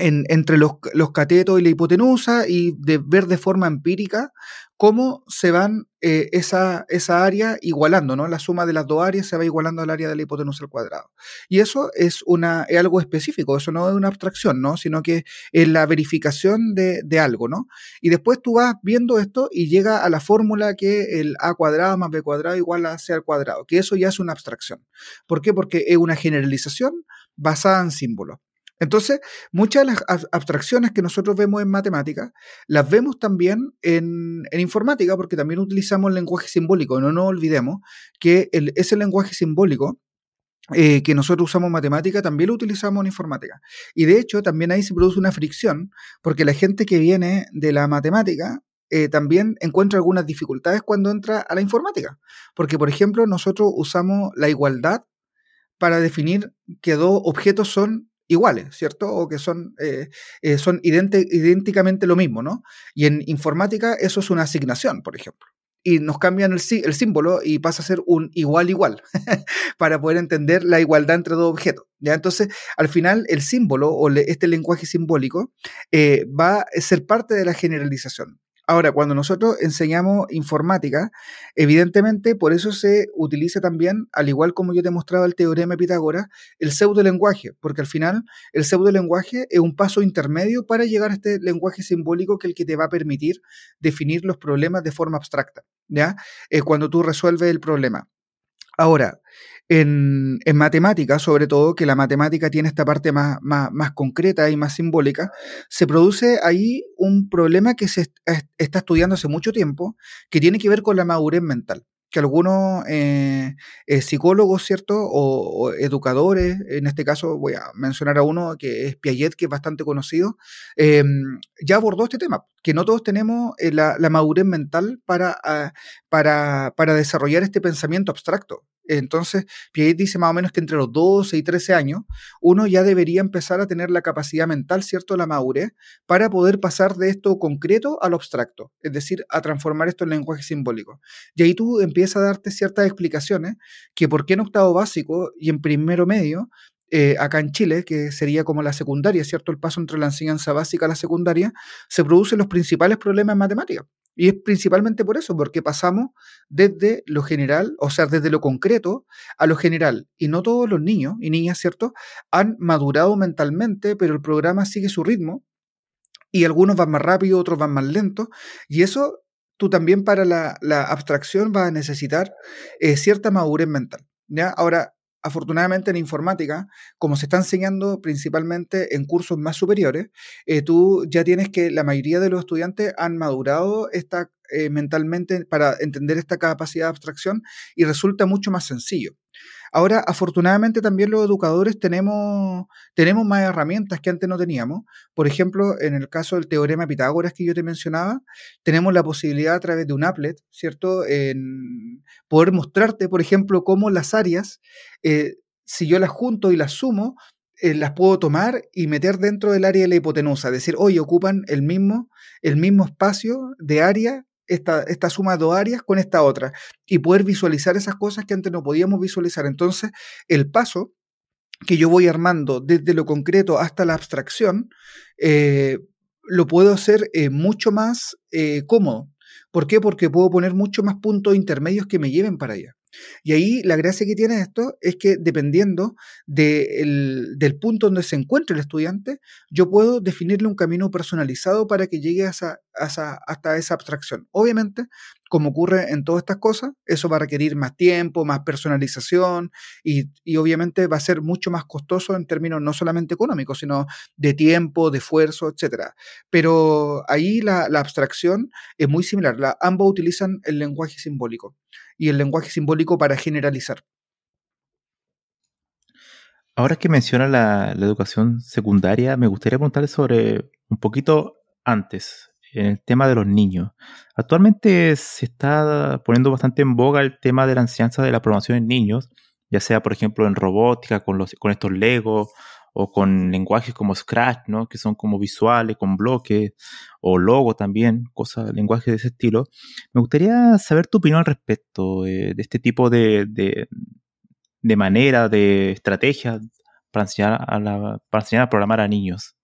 entre los, catetos y la hipotenusa y de ver de forma empírica cómo se van eh, esa, esa área igualando, ¿no? La suma de las dos áreas se va igualando al área de la hipotenusa al cuadrado. Y eso es, una, es algo específico, eso no es una abstracción, ¿no? Sino que es la verificación de, de algo, ¿no? Y después tú vas viendo esto y llega a la fórmula que el a cuadrado más b cuadrado igual a c al cuadrado, que eso ya es una abstracción. ¿Por qué? Porque es una generalización basada en símbolos. Entonces, muchas de las abstracciones que nosotros vemos en matemática, las vemos también en, informática, porque también utilizamos el lenguaje simbólico. No nos olvidemos que ese lenguaje simbólico eh, que nosotros usamos en matemática, también lo utilizamos en informática. Y de hecho, también ahí se produce una fricción, porque la gente que viene de la matemática eh, también encuentra algunas dificultades cuando entra a la informática. Porque, por ejemplo, nosotros usamos la igualdad para definir que dos objetos son iguales, ¿cierto? O que son, eh, eh, son idénticamente lo mismo, ¿no? Y en informática eso es una asignación, por ejemplo. Y nos cambian el, el símbolo y pasa a ser un igual igual, para poder entender la igualdad entre dos objetos. ¿ya? Entonces, al final, el símbolo o este lenguaje simbólico eh, va a ser parte de la generalización. Ahora, cuando nosotros enseñamos informática, evidentemente por eso se utiliza también, al igual como yo te he mostrado el teorema de Pitágoras, el pseudolenguaje, porque al final el pseudolenguaje es un paso intermedio para llegar a este lenguaje simbólico que es el que te va a permitir definir los problemas de forma abstracta, ¿ya? Cuando tú resuelves el problema. Ahora, en, en matemática, sobre todo, que la matemática tiene esta parte más, más, concreta y más simbólica, se produce ahí un problema que se está estudiando hace mucho tiempo, que tiene que ver con la madurez mental que algunos eh, eh, psicólogos, ¿cierto? O, educadores, en este caso voy a mencionar a uno que es Piaget, que es bastante conocido, em, ya abordó este tema, que no todos tenemos eh, la, la, madurez mental para, ah, para, para desarrollar este pensamiento abstracto. Entonces, Piaget dice más o menos que entre los 12 y 13 años, uno ya debería empezar a tener la capacidad mental, ¿cierto? La madurez, para poder pasar de esto concreto a lo abstracto, es decir, a transformar esto en lenguaje simbólico. Y ahí tú empiezas a darte ciertas explicaciones que por qué en octavo básico y en primero medio eh, acá en Chile, que sería como la secundaria, ¿cierto? El paso entre la enseñanza básica a la secundaria, se producen los principales problemas en matemáticas. Y es principalmente por eso, porque pasamos desde lo general, o sea, desde lo concreto a lo general. Y no todos los niños y niñas, ¿cierto?, han madurado mentalmente, pero el programa sigue su ritmo. Y algunos van más rápido, otros van más lento. Y eso, tú también para la, abstracción vas a necesitar eh, cierta madurez mental. ¿ya? Ahora, afortunadamente en informática, como se está enseñando principalmente en cursos más superiores, eh, tú ya tienes que la mayoría de los estudiantes han madurado esta, eh, mentalmente para entender esta capacidad de abstracción y resulta mucho más sencillo. Ahora, afortunadamente también los educadores tenemos, tenemos más herramientas que antes no teníamos. Por ejemplo, en el caso del teorema de Pitágoras que yo te mencionaba, tenemos la posibilidad a través de un applet, ¿cierto? En poder mostrarte, por ejemplo, cómo las áreas, eh, si yo las junto y las sumo, eh, las puedo tomar y meter dentro del área de la hipotenusa, es decir, hoy ocupan el mismo, el mismo espacio de área esta, esta suma de dos áreas con esta otra y poder visualizar esas cosas que antes no podíamos visualizar. Entonces, el paso que yo voy armando desde lo concreto hasta la abstracción, eh, lo puedo hacer eh, mucho más eh, cómodo. ¿Por qué? Porque puedo poner mucho más puntos intermedios que me lleven para allá. Y ahí la gracia que tiene esto es que dependiendo del punto donde se encuentre el estudiante, yo puedo definirle un camino personalizado para que llegue hasta esa abstracción. Obviamente, como ocurre en todas estas cosas, eso va a requerir más tiempo, más personalización y, obviamente va a ser mucho más costoso en términos no solamente económicos, sino de tiempo, de esfuerzo, etc. Pero ahí la, abstracción es muy similar. La, ambos utilizan el lenguaje simbólico y el lenguaje simbólico para generalizar. Ahora que menciona la, educación secundaria, me gustaría preguntarle sobre un poquito antes, en el tema de los niños. Actualmente se está poniendo bastante en boga el tema de la enseñanza de la programación en niños, ya sea, por ejemplo, en robótica, con, los, con estos Lego, o con lenguajes como Scratch, ¿no? que son como visuales, con bloques, o Logo también, cosas, lenguajes de ese estilo. Me gustaría saber tu opinión al respecto eh, de este tipo de, de, de manera, de estrategia para enseñar, a la, para enseñar a programar a niños.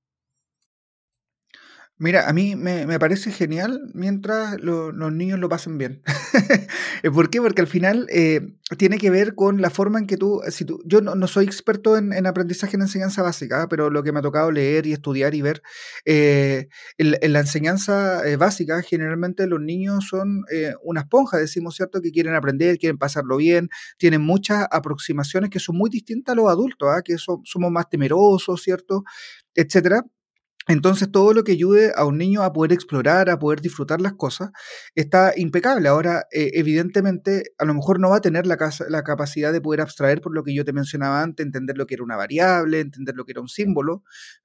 Mira, a mí me, parece genial mientras los niños lo pasen bien. ¿Por qué? Porque al final eh, tiene que ver con la forma en que tú, si tú yo no, soy experto en, aprendizaje en enseñanza básica, pero lo que me ha tocado leer y estudiar y ver, eh, en, la enseñanza eh, básica generalmente los niños son una esponja, decimos, ¿cierto? Que quieren aprender, quieren pasarlo bien, tienen muchas aproximaciones que son muy distintas a los adultos, ¿ah? que somos más temerosos, ¿cierto? Etcétera entonces, todo lo que ayude a un niño a poder explorar, a poder disfrutar las cosas, está impecable. Ahora, eh, evidentemente, a lo mejor no va a tener la, la, capacidad de poder abstraer por lo que yo te mencionaba antes, entender lo que era una variable, entender lo que era un símbolo,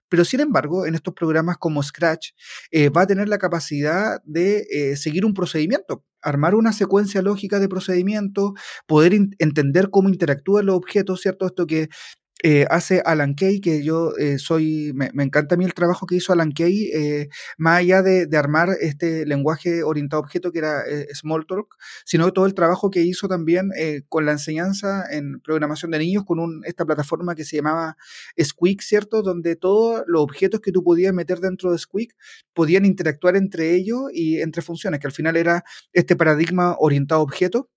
pero sin embargo, en estos programas como Scratch, eh, va a tener la capacidad de eh, seguir un procedimiento, armar una secuencia lógica de procedimientos, poder entender cómo interactúan los objetos, ¿cierto? Esto que eh, hace Alan Kay, que yo eh, soy, me, encanta a mí el trabajo que hizo Alan Kay, eh, más allá de, armar este lenguaje orientado a objeto que era Smalltalk, sino todo el trabajo que hizo también con la enseñanza en programación de niños con esta plataforma que se llamaba Squeak, ¿cierto? Donde todos los objetos que tú podías meter dentro de Squeak podían interactuar entre ellos y entre funciones, que al final era este paradigma orientado a objeto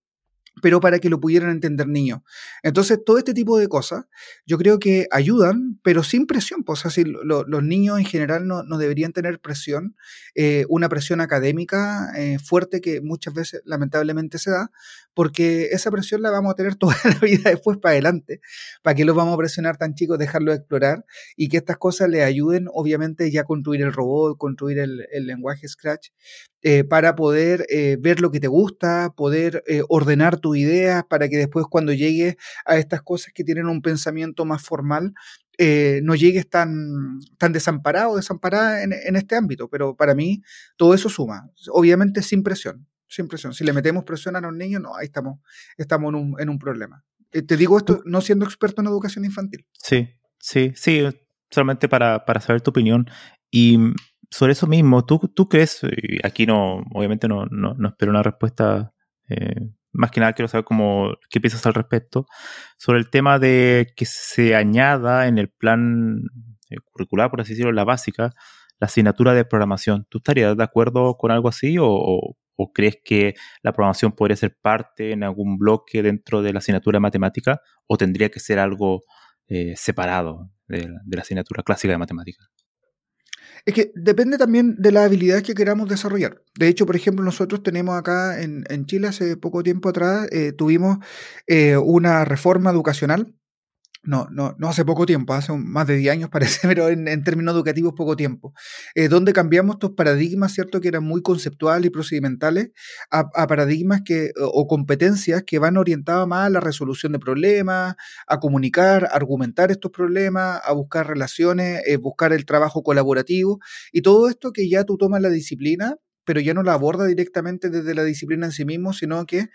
pero para que lo pudieran entender niños. Entonces, todo este tipo de cosas yo creo que ayudan, pero sin presión. Pues, así, los niños en general no, deberían tener presión, eh, una presión académica eh, fuerte que muchas veces lamentablemente se da, porque esa presión la vamos a tener toda la vida después para adelante. ¿Para que los vamos a presionar tan chicos, dejarlos explorar y que estas cosas les ayuden, obviamente, ya a construir el robot, construir el, el lenguaje Scratch, eh, para poder eh, ver lo que te gusta, poder eh, ordenar tus ideas, para que después cuando llegues a estas cosas que tienen un pensamiento más formal, no llegues tan, tan desamparado, desamparada en, en, este ámbito. Pero para mí todo eso suma, obviamente sin presión, sin presión. Si le metemos presión a los niños, no, ahí estamos, estamos en un, en un problema. te digo esto no siendo experto en educación infantil. Sí, sí, sí, solamente para, para saber tu opinión. Y sobre eso mismo, ¿tú, tú crees, y aquí no, obviamente no, no, espero una respuesta, eh, más que nada quiero saber cómo, qué piensas al respecto, sobre el tema de que se añada en el plan eh, curricular, por así decirlo, la básica, la asignatura de programación. ¿Tú estarías de acuerdo con algo así o, o, crees que la programación podría ser parte en algún bloque dentro de la asignatura de matemática o tendría que ser algo eh, separado de, de la asignatura clásica de matemática? Es que depende también de las habilidades que queramos desarrollar. De hecho, por ejemplo, nosotros tenemos acá en, Chile hace poco tiempo atrás, eh, tuvimos eh, una reforma educacional no, no, no hace poco tiempo, hace más de 10 años parece, pero en, términos educativos poco tiempo, eh, donde cambiamos estos paradigmas, ¿cierto?, que eran muy conceptuales y procedimentales, a, paradigmas que, o competencias que van orientadas más a la resolución de problemas, a comunicar, a argumentar estos problemas, a buscar relaciones, eh, buscar el trabajo colaborativo, y todo esto que ya tú tomas la disciplina pero ya no la aborda directamente desde la disciplina en sí mismo, sino que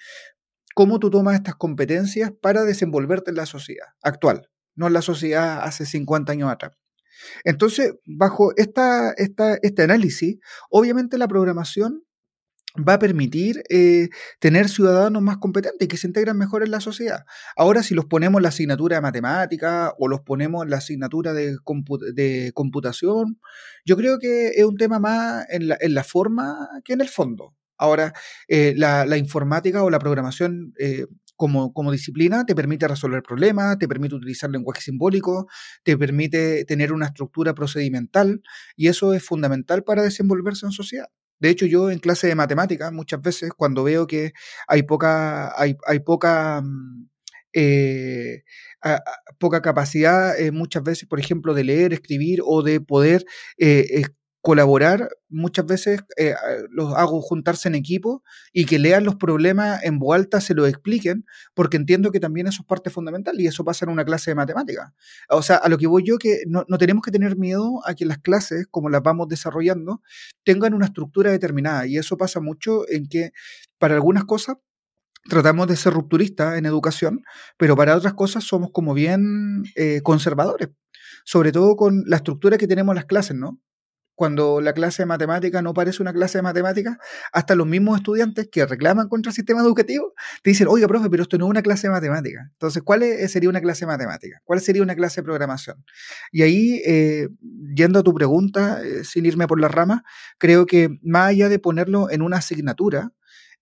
cómo tú tomas estas competencias para desenvolverte en la sociedad actual, no en la sociedad hace 50 años atrás. Entonces, bajo esta, este análisis, obviamente la programación va a permitir eh, tener ciudadanos más competentes y que se integran mejor en la sociedad. Ahora, si los ponemos en la asignatura de matemática o los ponemos en la asignatura de, computación, yo creo que es un tema más en la, en la forma que en el fondo. Ahora, eh, la, informática o la programación eh, como, como disciplina te permite resolver problemas, te permite utilizar lenguaje simbólico, te permite tener una estructura procedimental y eso es fundamental para desenvolverse en sociedad. De hecho, yo en clase de matemáticas, muchas veces, cuando veo que hay poca, hay, hay poca, mm, eh, poca capacidad, eh, muchas veces, por ejemplo, de leer, escribir o de poder eh, colaborar, muchas veces eh, los hago juntarse en equipo y que lean los problemas en voz alta, se los expliquen, porque entiendo que también eso es parte fundamental y eso pasa en una clase de matemática. O sea, a lo que voy yo, que no, no tenemos que tener miedo a que las clases, como las vamos desarrollando, tengan una estructura determinada y eso pasa mucho en que para algunas cosas tratamos de ser rupturistas en educación, pero para otras cosas somos como bien eh, conservadores, sobre todo con la estructura que tenemos las clases, ¿no? Cuando la clase de matemática no parece una clase de matemática, hasta los mismos estudiantes que reclaman contra el sistema educativo te dicen, oiga, profe, pero esto no es una clase de matemática. Entonces, ¿cuál sería una clase de matemática? ¿Cuál sería una clase de programación? Y ahí, eh, yendo a tu pregunta, eh, sin irme por la rama, creo que más allá de ponerlo en una asignatura,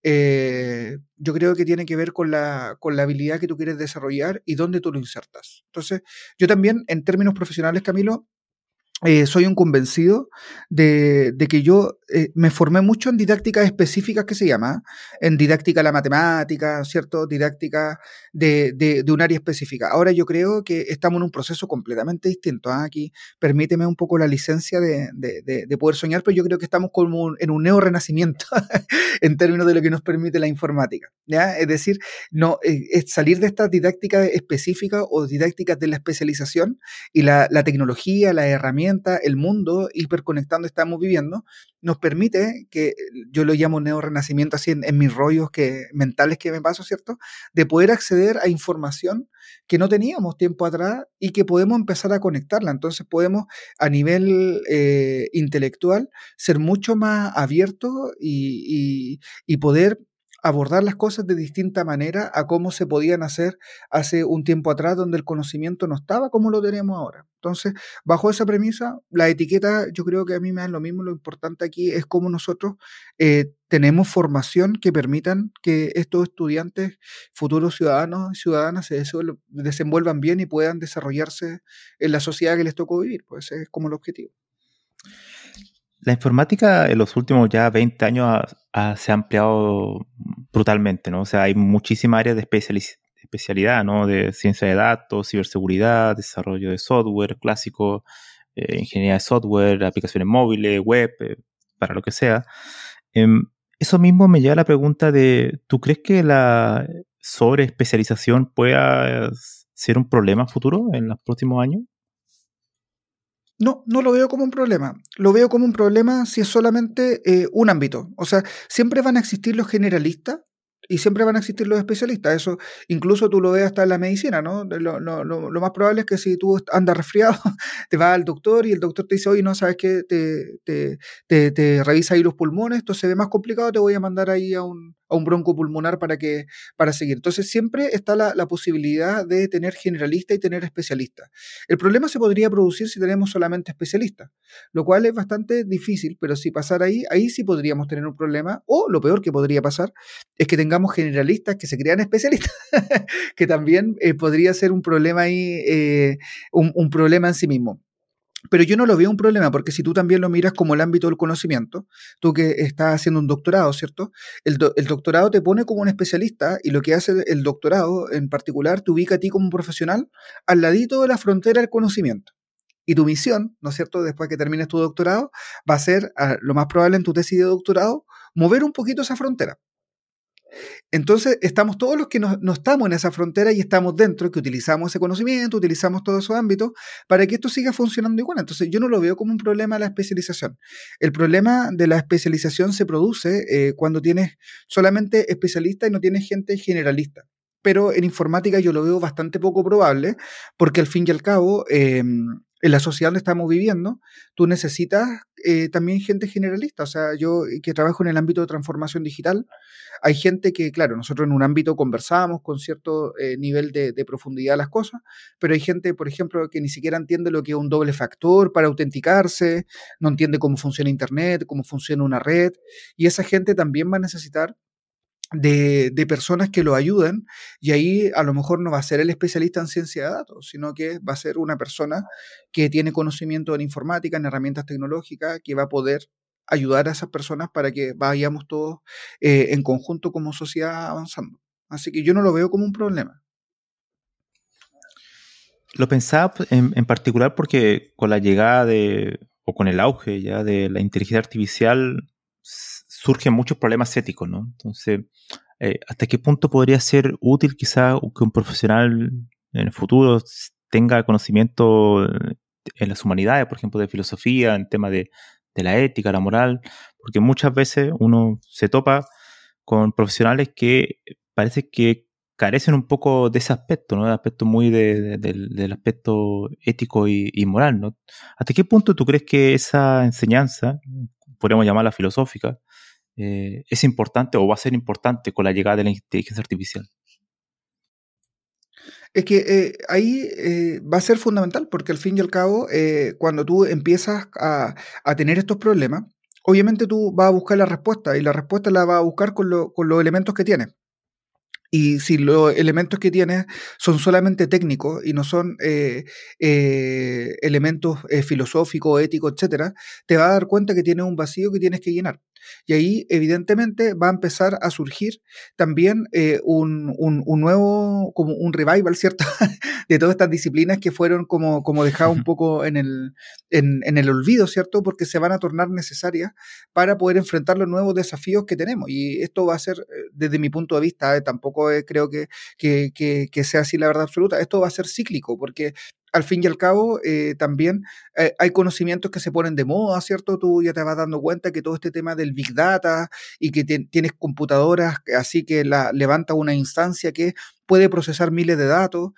eh, yo creo que tiene que ver con la, con la habilidad que tú quieres desarrollar y dónde tú lo insertas. Entonces, yo también, en términos profesionales, Camilo, eh, soy un convencido de, que yo eh, me formé mucho en didácticas específicas que se llama, en didáctica de la matemática, ¿cierto? Didáctica de, un área específica. Ahora yo creo que estamos en un proceso completamente distinto. ¿ah? Aquí permíteme un poco la licencia de, poder soñar, pero yo creo que estamos como en un neo-renacimiento en términos de lo que nos permite la informática. Es decir, no, eh, salir de esta didáctica específica o didácticas de la especialización y la, la tecnología, la el mundo hiperconectando estamos viviendo, nos permite, que yo lo llamo neo-renacimiento así en, mis rollos que, mentales que me paso, ¿cierto? De poder acceder a información que no teníamos tiempo atrás y que podemos empezar a conectarla. Entonces podemos a nivel eh, intelectual ser mucho más abiertos y poder abordar las cosas de distinta manera a cómo se podían hacer hace un tiempo atrás, donde el conocimiento no estaba como lo tenemos ahora. Entonces, bajo esa premisa, la etiqueta, yo creo que a mí me da lo mismo, lo importante aquí es cómo nosotros eh, tenemos formación que permitan que estos estudiantes, futuros ciudadanos y ciudadanas, se desenvuelvan bien y puedan desarrollarse en la sociedad que les tocó vivir. Pues ese es como el objetivo. La informática en los últimos ya 20 años se ha ampliado brutalmente, ¿no? O sea, hay muchísimas áreas de especialidad, ¿no? De ciencia de datos, ciberseguridad, desarrollo de software clásico, eh, ingeniería de software, aplicaciones móviles, web, eh, para lo que sea. Em, eso mismo me lleva a la pregunta de, ¿tú crees que la sobreespecialización pueda ser un problema futuro en los próximos años? No, no lo veo como un problema. Lo veo como un problema si es solamente eh, un ámbito. O sea, siempre van a existir los generalistas y siempre van a existir los especialistas. Eso incluso tú lo ves hasta en la medicina, ¿no? Lo, más probable es que si tú andas resfriado, te vas al doctor y el doctor te dice, oye, no, sabes que te, te, te, te, revisa ahí los pulmones, esto se ve más complicado, te voy a mandar ahí a un, a un bronco pulmonar para, que, para seguir. Entonces siempre está la, posibilidad de tener generalista y tener especialista. El problema se podría producir si tenemos solamente especialistas, lo cual es bastante difícil, pero si pasara ahí, ahí sí podríamos tener un problema, o lo peor que podría pasar es que tengamos generalistas que se crean especialistas, que también eh, podría ser un problema ahí, eh, un, problema en sí mismo. Pero yo no lo veo un problema, porque si tú también lo miras como el ámbito del conocimiento, tú que estás haciendo un doctorado, ¿cierto? El, el, doctorado te pone como un especialista y lo que hace el doctorado en particular te ubica a ti como un profesional al ladito de la frontera del conocimiento. Y tu misión, ¿no es cierto?, después que termines tu doctorado, va a ser, lo más probable en tu tesis de doctorado, mover un poquito esa frontera. Entonces, estamos todos los que no, estamos en esa frontera y estamos dentro, que utilizamos ese conocimiento, utilizamos todos esos ámbitos para que esto siga funcionando igual. Entonces, yo no lo veo como un problema la especialización. El problema de la especialización se produce eh, cuando tienes solamente especialistas y no tienes gente generalista. Pero en informática yo lo veo bastante poco probable, porque al fin y al cabo, em, en la sociedad donde estamos viviendo, tú necesitas eh, también gente generalista. O sea, yo eh, que trabajo en el ámbito de transformación digital, hay gente que, claro, nosotros en un ámbito conversamos con cierto eh, nivel de, profundidad las cosas, pero hay gente, por ejemplo, que ni siquiera entiende lo que es un doble factor para autenticarse, no entiende cómo funciona Internet, cómo funciona una red, y esa gente también va a necesitar de, de, personas que lo ayuden y ahí a lo mejor no va a ser el especialista en ciencia de datos, sino que va a ser una persona que tiene conocimiento en informática, en herramientas tecnológicas, que va a poder ayudar a esas personas para que vayamos todos eh, en conjunto como sociedad avanzando. Así que yo no lo veo como un problema. Lo pensaba en, en particular porque con la llegada de, o con el auge ya de la inteligencia artificial, surgen muchos problemas éticos, ¿no? Entonces, eh, ¿hasta qué punto podría ser útil quizá que un profesional en el futuro tenga conocimiento en las humanidades, por ejemplo, de filosofía, en temas de, de la ética, la moral? Porque muchas veces uno se topa con profesionales que parece que carecen un poco de ese aspecto, ¿no? El aspecto muy del aspecto ético y, y, moral, ¿no? ¿Hasta qué punto tú crees que esa enseñanza, podríamos llamarla filosófica, eh, es importante o va a ser importante con la llegada de la inteligencia artificial? Es que eh, ahí eh, va a ser fundamental, porque al fin y al cabo, cuando tú empiezas a, a, tener estos problemas, obviamente tú vas a buscar la respuesta y la respuesta la vas a buscar con, lo, con los elementos que tienes. Y si los elementos que tienes son solamente técnicos y no son eh, eh, elementos eh, filosóficos, éticos, etcétera, te vas a dar cuenta que tienes un vacío que tienes que llenar. Y ahí, evidentemente, va a empezar a surgir también eh, un, un, nuevo, como un revival, ¿cierto? de todas estas disciplinas que fueron como, como dejadas un poco en el, en, en, el olvido, ¿cierto? Porque se van a tornar necesarias para poder enfrentar los nuevos desafíos que tenemos. Y esto va a ser, eh, desde mi punto de vista, eh, tampoco creo que, que, que, que sea así la verdad absoluta, esto va a ser cíclico, porque al fin y al cabo, eh, también eh, hay conocimientos que se ponen de moda, ¿cierto? Tú ya te vas dando cuenta que todo este tema del Big Data y que tienes computadoras, así que la, levanta una instancia que puede procesar miles de datos,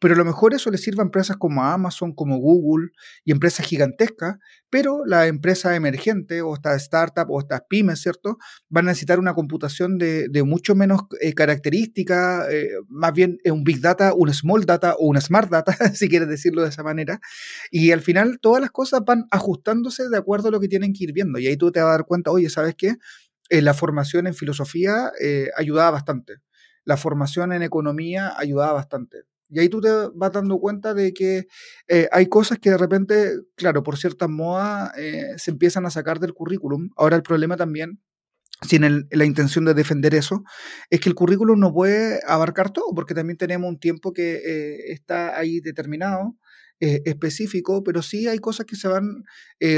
pero a lo mejor eso le sirve a empresas como Amazon, como Google y empresas gigantescas, pero la empresa emergente o esta startup o estas pymes, ¿cierto? Van a necesitar una computación de, mucho menos eh, características, eh, más bien un big data, un small data o una smart data, si quieres decirlo de esa manera. Y al final todas las cosas van ajustándose de acuerdo a lo que tienen que ir viendo. Y ahí tú te vas a dar cuenta, oye, ¿sabes qué? Eh, la formación en filosofía ayudaba bastante. La formación en economía ayudaba bastante y ahí tú te vas dando cuenta de que eh, hay cosas que de repente, claro, por ciertas modas eh, se empiezan a sacar del currículum. Ahora el problema también, sin la intención de defender eso, es que el currículum no puede abarcar todo, porque también tenemos un tiempo que eh, está ahí determinado. específico, pero sí hay cosas que se van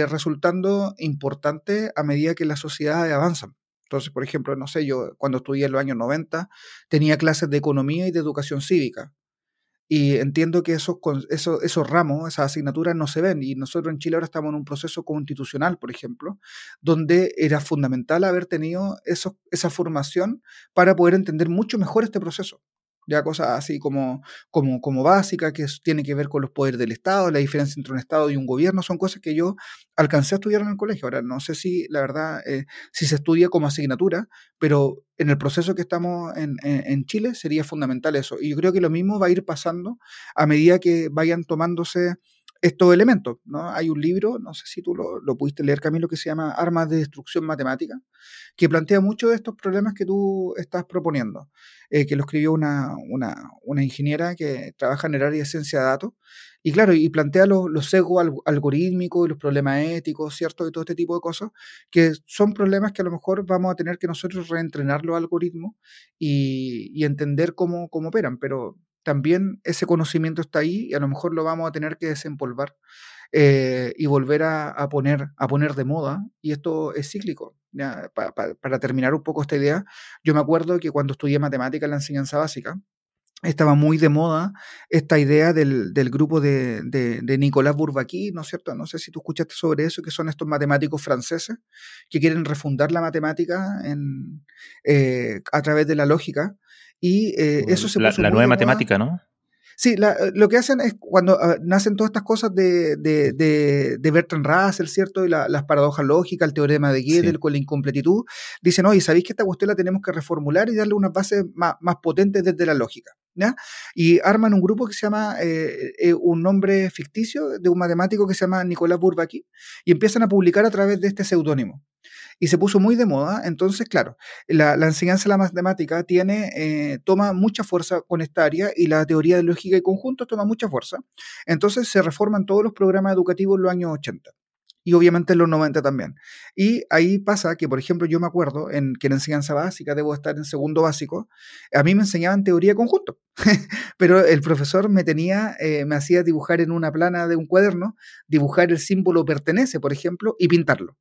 resultando importantes a medida que las sociedades avanzan. Entonces, por ejemplo, no sé, yo cuando estudié en los años 90 tenía clases de economía y de educación cívica. Y entiendo que esos, esos, esos ramos, esas asignaturas no se ven. Y nosotros en Chile ahora estamos en un proceso constitucional, por ejemplo, donde era fundamental haber tenido eso, esa formación para poder entender mucho mejor este proceso ya cosas así como, como, como básicas, que tienen que ver con los poderes del Estado, la diferencia entre un Estado y un gobierno, son cosas que yo alcancé a estudiar en el colegio. Ahora, no sé si, la verdad, eh, si se estudia como asignatura, pero en el proceso que estamos en, en, Chile sería fundamental eso. Y yo creo que lo mismo va a ir pasando a medida que vayan tomándose estos elementos. ¿no? Hay un libro, no sé si tú lo, lo, pudiste leer, Camilo, que se llama Armas de Destrucción Matemática, que plantea muchos de estos problemas que tú estás proponiendo, eh, que lo escribió una, una, una, ingeniera que trabaja en el área de ciencia de datos, y claro, y plantea los, los sesgos algorítmicos y los problemas éticos, ¿cierto? Y todo este tipo de cosas, que son problemas que a lo mejor vamos a tener que nosotros reentrenar los algoritmos y, y entender cómo, cómo operan, pero también ese conocimiento está ahí y a lo mejor lo vamos a tener que desempolvar eh, y volver a, poner, a poner de moda. Y esto es cíclico. para terminar un poco esta idea, yo me acuerdo que cuando estudié matemática en la enseñanza básica, estaba muy de moda esta idea del, grupo de, de, Nicolás Bourbaki, ¿no es cierto? No sé si tú escuchaste sobre eso, que son estos matemáticos franceses que quieren refundar la matemática en, eh, a través de la lógica y eh, eso se La, la nueva matemática, ¿no? Sí, eh, lo que hacen es cuando ah, nacen todas estas cosas de, de, de, Bertrand Russell, ¿cierto? Y las paradojas lógicas, el teorema de Gödel con la incompletitud, dicen, oye, ¿sabéis que esta cuestión la tenemos que reformular y darle unas bases más, más potentes desde la lógica? ¿ya? Y arman un grupo que se llama, eh, eh, un nombre ficticio de un matemático que se llama Nicolás Bourbaki, y empiezan a publicar a través de este seudónimo. Y se puso muy de moda, entonces, claro, la, enseñanza de la matemática tiene, eh, toma mucha fuerza con esta área y la teoría de lógica y conjuntos toma mucha fuerza. Entonces se reforman todos los programas educativos en los años 80 y obviamente en los 90 también. Y ahí pasa que, por ejemplo, yo me acuerdo en que en enseñanza básica, debo estar en segundo básico, a mí me enseñaban teoría conjunto, pero el profesor me tenía, eh, me hacía dibujar en una plana de un cuaderno, dibujar el símbolo pertenece, por ejemplo, y pintarlo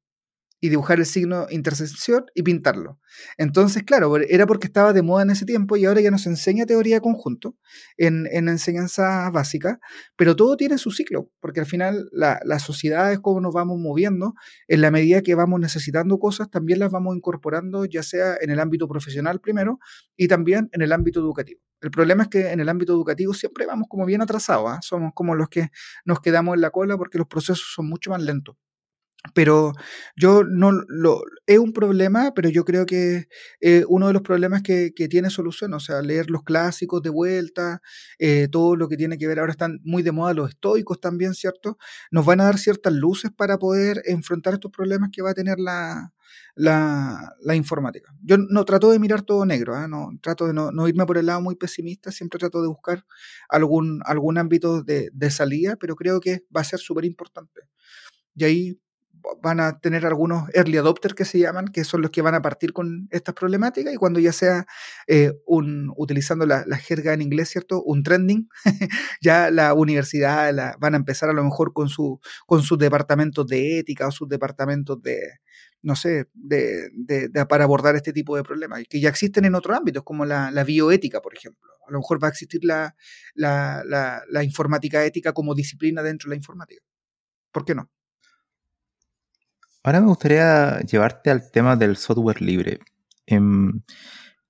y dibujar el signo intersección y pintarlo. Entonces, claro, era porque estaba de moda en ese tiempo y ahora ya nos enseña teoría de conjunto en, en enseñanza básica, pero todo tiene su ciclo, porque al final la, sociedad es como nos vamos moviendo, en la medida que vamos necesitando cosas, también las vamos incorporando, ya sea en el ámbito profesional primero y también en el ámbito educativo. El problema es que en el ámbito educativo siempre vamos como bien atrasados, ¿ah? somos como los que nos quedamos en la cola porque los procesos son mucho más lentos. Pero yo no lo es un problema, pero yo creo que eh, uno de los problemas que, que, tiene solución, o sea, leer los clásicos de vuelta, eh, todo lo que tiene que ver, ahora están muy de moda los estoicos también, ¿cierto? Nos van a dar ciertas luces para poder enfrentar estos problemas que va a tener la, la, la informática. Yo no trato de mirar todo negro, ¿eh? no, trato de no, no, irme por el lado muy pesimista, siempre trato de buscar algún, algún ámbito de, de salida, pero creo que va a ser súper importante. Y ahí van a tener algunos early adopters que se llaman, que son los que van a partir con estas problemáticas y cuando ya sea eh, un, utilizando la, jerga en inglés, ¿cierto? Un trending, ya la universidad van a empezar a lo mejor con, su, con sus departamentos de ética o sus departamentos de, no sé, de, de, para abordar este tipo de problemas, que ya existen en otros ámbitos, como la, la bioética, por ejemplo. A lo mejor va a existir la, la informática ética como disciplina dentro de la informática. ¿Por qué no? Ahora me gustaría llevarte al tema del software libre. Em,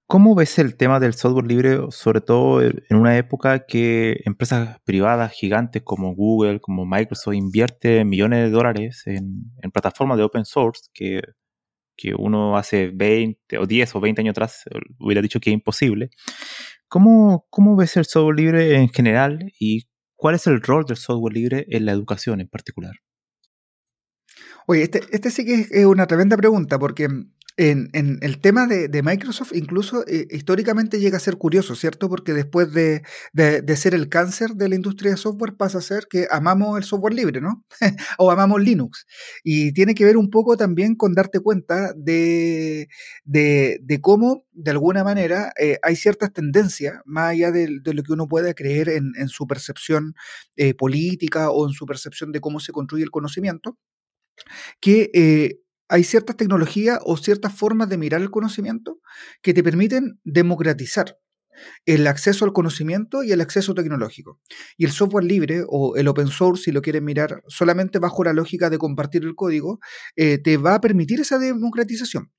¿Cómo ves el tema del software libre, sobre todo en una época que empresas privadas gigantes como Google, como Microsoft, invierten millones de dólares en, plataformas de open source que, que, uno hace 20 o 10 o 20 años atrás hubiera dicho que es imposible? ¿Cómo, ¿Cómo ves el software libre en general y cuál es el rol del software libre en la educación en particular? Oye, este, este sí que es una tremenda pregunta, porque en, el tema de, Microsoft, incluso eh, históricamente llega a ser curioso, ¿cierto? Porque después de, ser el cáncer de la industria de software, pasa a ser que amamos el software libre, ¿no? o amamos Linux. Y tiene que ver un poco también con darte cuenta de, cómo, de alguna manera, eh, hay ciertas tendencias, más allá de, lo que uno pueda creer en, su percepción eh, política o en su percepción de cómo se construye el conocimiento que eh, hay ciertas tecnologías o ciertas formas de mirar el conocimiento que te permiten democratizar el acceso al conocimiento y el acceso tecnológico. Y el software libre o el open source, si lo quieres mirar solamente bajo la lógica de compartir el código, eh, te va a permitir esa democratización.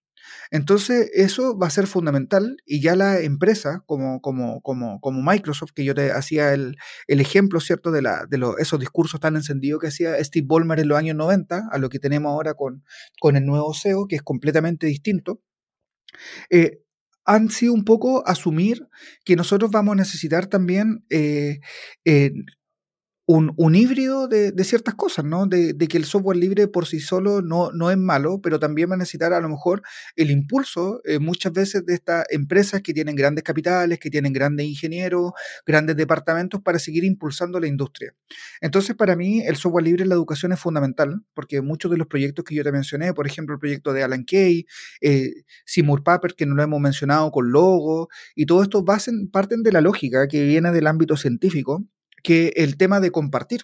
Entonces, eso va a ser fundamental y ya la empresa, como, como, como, como Microsoft, que yo te hacía el, ejemplo, ¿cierto?, de, la, de esos discursos tan encendidos que hacía Steve Ballmer en los años 90, a lo que tenemos ahora con, con el nuevo SEO, que es completamente distinto. Eh, han sido un poco asumir que nosotros vamos a necesitar también eh, un, híbrido de, ciertas cosas, ¿no? De, que el software libre por sí solo no, no es malo, pero también va a necesitar a lo mejor el impulso eh, muchas veces de estas empresas que tienen grandes capitales, que tienen grandes ingenieros, grandes departamentos para seguir impulsando la industria. Entonces, para mí, el software libre en la educación es fundamental, porque muchos de los proyectos que yo te mencioné, por ejemplo, el proyecto de Alan Kay, eh, Seymour Papert, que no lo hemos mencionado con Logo, y todo esto basen, parten de la lógica que viene del ámbito científico que el tema de compartir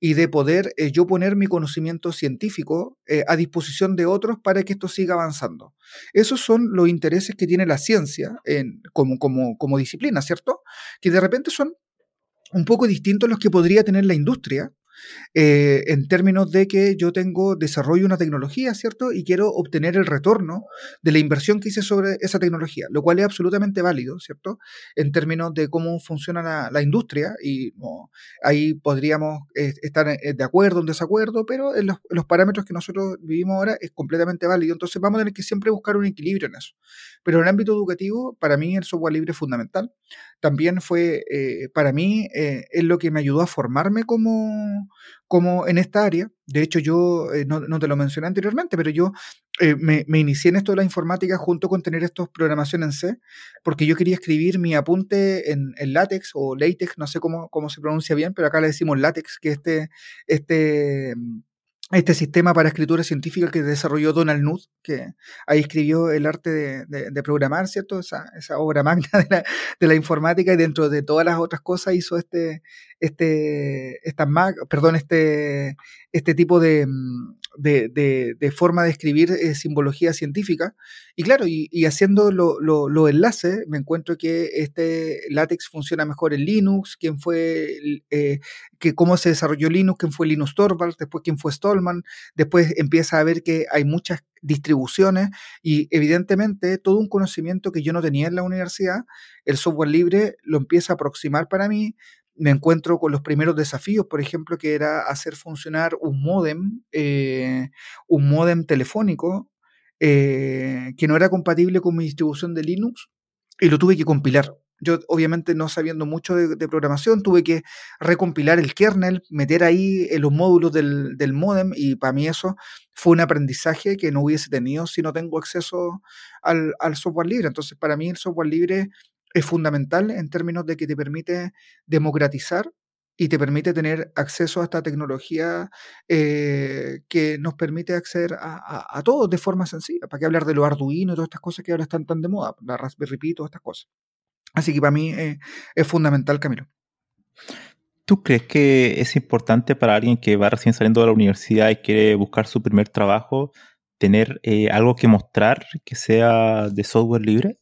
y de poder eh, yo poner mi conocimiento científico eh, a disposición de otros para que esto siga avanzando. Esos son los intereses que tiene la ciencia en, como, como, como disciplina, ¿cierto? Que de repente son un poco distintos los que podría tener la industria, eh, en términos de que yo tengo, desarrollo una tecnología, ¿cierto? Y quiero obtener el retorno de la inversión que hice sobre esa tecnología, lo cual es absolutamente válido, ¿cierto? En términos de cómo funciona la, industria y ahí podríamos eh, estar eh, de acuerdo o en desacuerdo, pero en los, los, parámetros que nosotros vivimos ahora es completamente válido. Entonces vamos a tener que siempre buscar un equilibrio en eso. Pero en el ámbito educativo, para mí el software libre es fundamental. También fue, eh, para mí, eh, es lo que me ayudó a formarme como, como en esta área. De hecho, yo, eh, no, te lo mencioné anteriormente, pero yo me, me, inicié en esto de la informática junto con tener estos programación en C, porque yo quería escribir mi apunte en, en LaTeX o LaTeX, no sé cómo, cómo se pronuncia bien, pero acá le decimos LaTeX, que este, este este sistema para escritura científica que desarrolló Donald Knuth, que ahí escribió el arte de, programar, ¿cierto? Esa, esa obra magna de la, de la, informática y dentro de todas las otras cosas hizo este, este, esta perdón, este, este tipo de, de, forma de escribir eh, simbología científica. Y claro, y, haciendo los lo, enlaces, me encuentro que este látex funciona mejor en Linux, quién fue, eh, que cómo se desarrolló Linux, quién fue Linus Torvalds, después quién fue Stallman, después empieza a ver que hay muchas distribuciones y evidentemente todo un conocimiento que yo no tenía en la universidad, el software libre lo empieza a aproximar para mí, me encuentro con los primeros desafíos, por ejemplo, que era hacer funcionar un modem, eh, un modem telefónico eh, que no era compatible con mi distribución de Linux y lo tuve que compilar. Yo, obviamente, no sabiendo mucho de, programación, tuve que recompilar el kernel, meter ahí en los módulos del, del modem y para mí eso fue un aprendizaje que no hubiese tenido si no tengo acceso al software libre. Entonces, para mí el software libre es fundamental en términos de que te permite democratizar y te permite tener acceso a esta tecnología eh, que nos permite acceder a, a, todo de forma sencilla. ¿Para qué hablar de lo Arduino y todas estas cosas que ahora están tan de moda? La Raspberry Pi todas estas cosas. Así que para mí eh, es fundamental, Camilo. ¿Tú crees que es importante para alguien que va recién saliendo de la universidad y quiere buscar su primer trabajo tener eh, algo que mostrar que sea de software libre?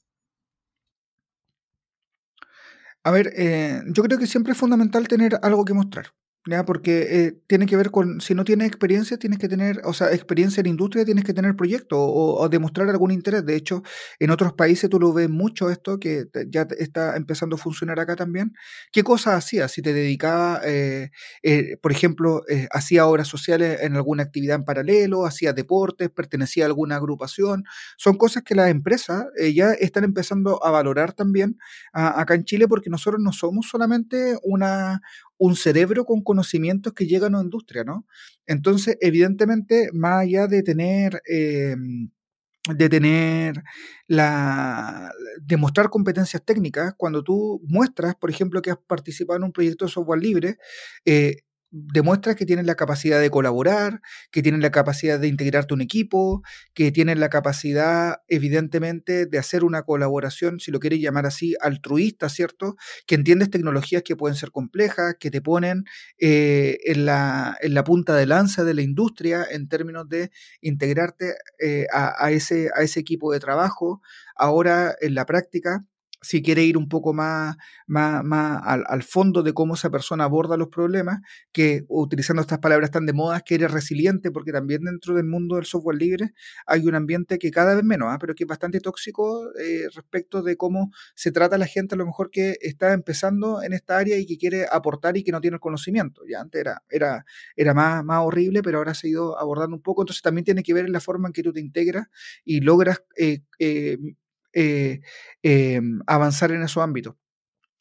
A ver, eh, yo creo que siempre es fundamental tener algo que mostrar. ¿Ya? Porque eh, tiene que ver con, si no tienes experiencia, tienes que tener, o sea, experiencia en industria, tienes que tener proyecto o, demostrar algún interés. De hecho, en otros países tú lo ves mucho esto, que ya está empezando a funcionar acá también. ¿Qué cosas hacías? Si te dedicaba, eh, eh, por ejemplo, hacía obras sociales en alguna actividad en paralelo, hacía deportes, pertenecía a alguna agrupación. Son cosas que las empresas ya están empezando a valorar también acá en Chile porque nosotros no somos solamente una, un cerebro con conocimientos que llegan a la industria, ¿no? Entonces, evidentemente, más allá de tener... Em, de tener la demostrar competencias técnicas cuando tú muestras por ejemplo que has participado en un proyecto de software libre eh, demuestra que tienen la capacidad de colaborar, que tienen la capacidad de integrarte un equipo, que tienen la capacidad, evidentemente, de hacer una colaboración, si lo quieres llamar así, altruista, ¿cierto? Que entiendes tecnologías que pueden ser complejas, que te ponen eh, en, la, en, la, punta de lanza de la industria en términos de integrarte eh, a, ese, a ese equipo de trabajo. Ahora, en la práctica, si quiere ir un poco más, más, más al, fondo de cómo esa persona aborda los problemas, que utilizando estas palabras tan de moda, que eres resiliente, porque también dentro del mundo del software libre hay un ambiente que cada vez menos, ¿ah? pero que es bastante tóxico eh, respecto de cómo se trata a la gente a lo mejor que está empezando en esta área y que quiere aportar y que no tiene el conocimiento. Ya antes era, era, era más, más horrible, pero ahora se ha ido abordando un poco, entonces también tiene que ver en la forma en que tú te integras y logras eh, eh, eh, avanzar en esos ámbitos.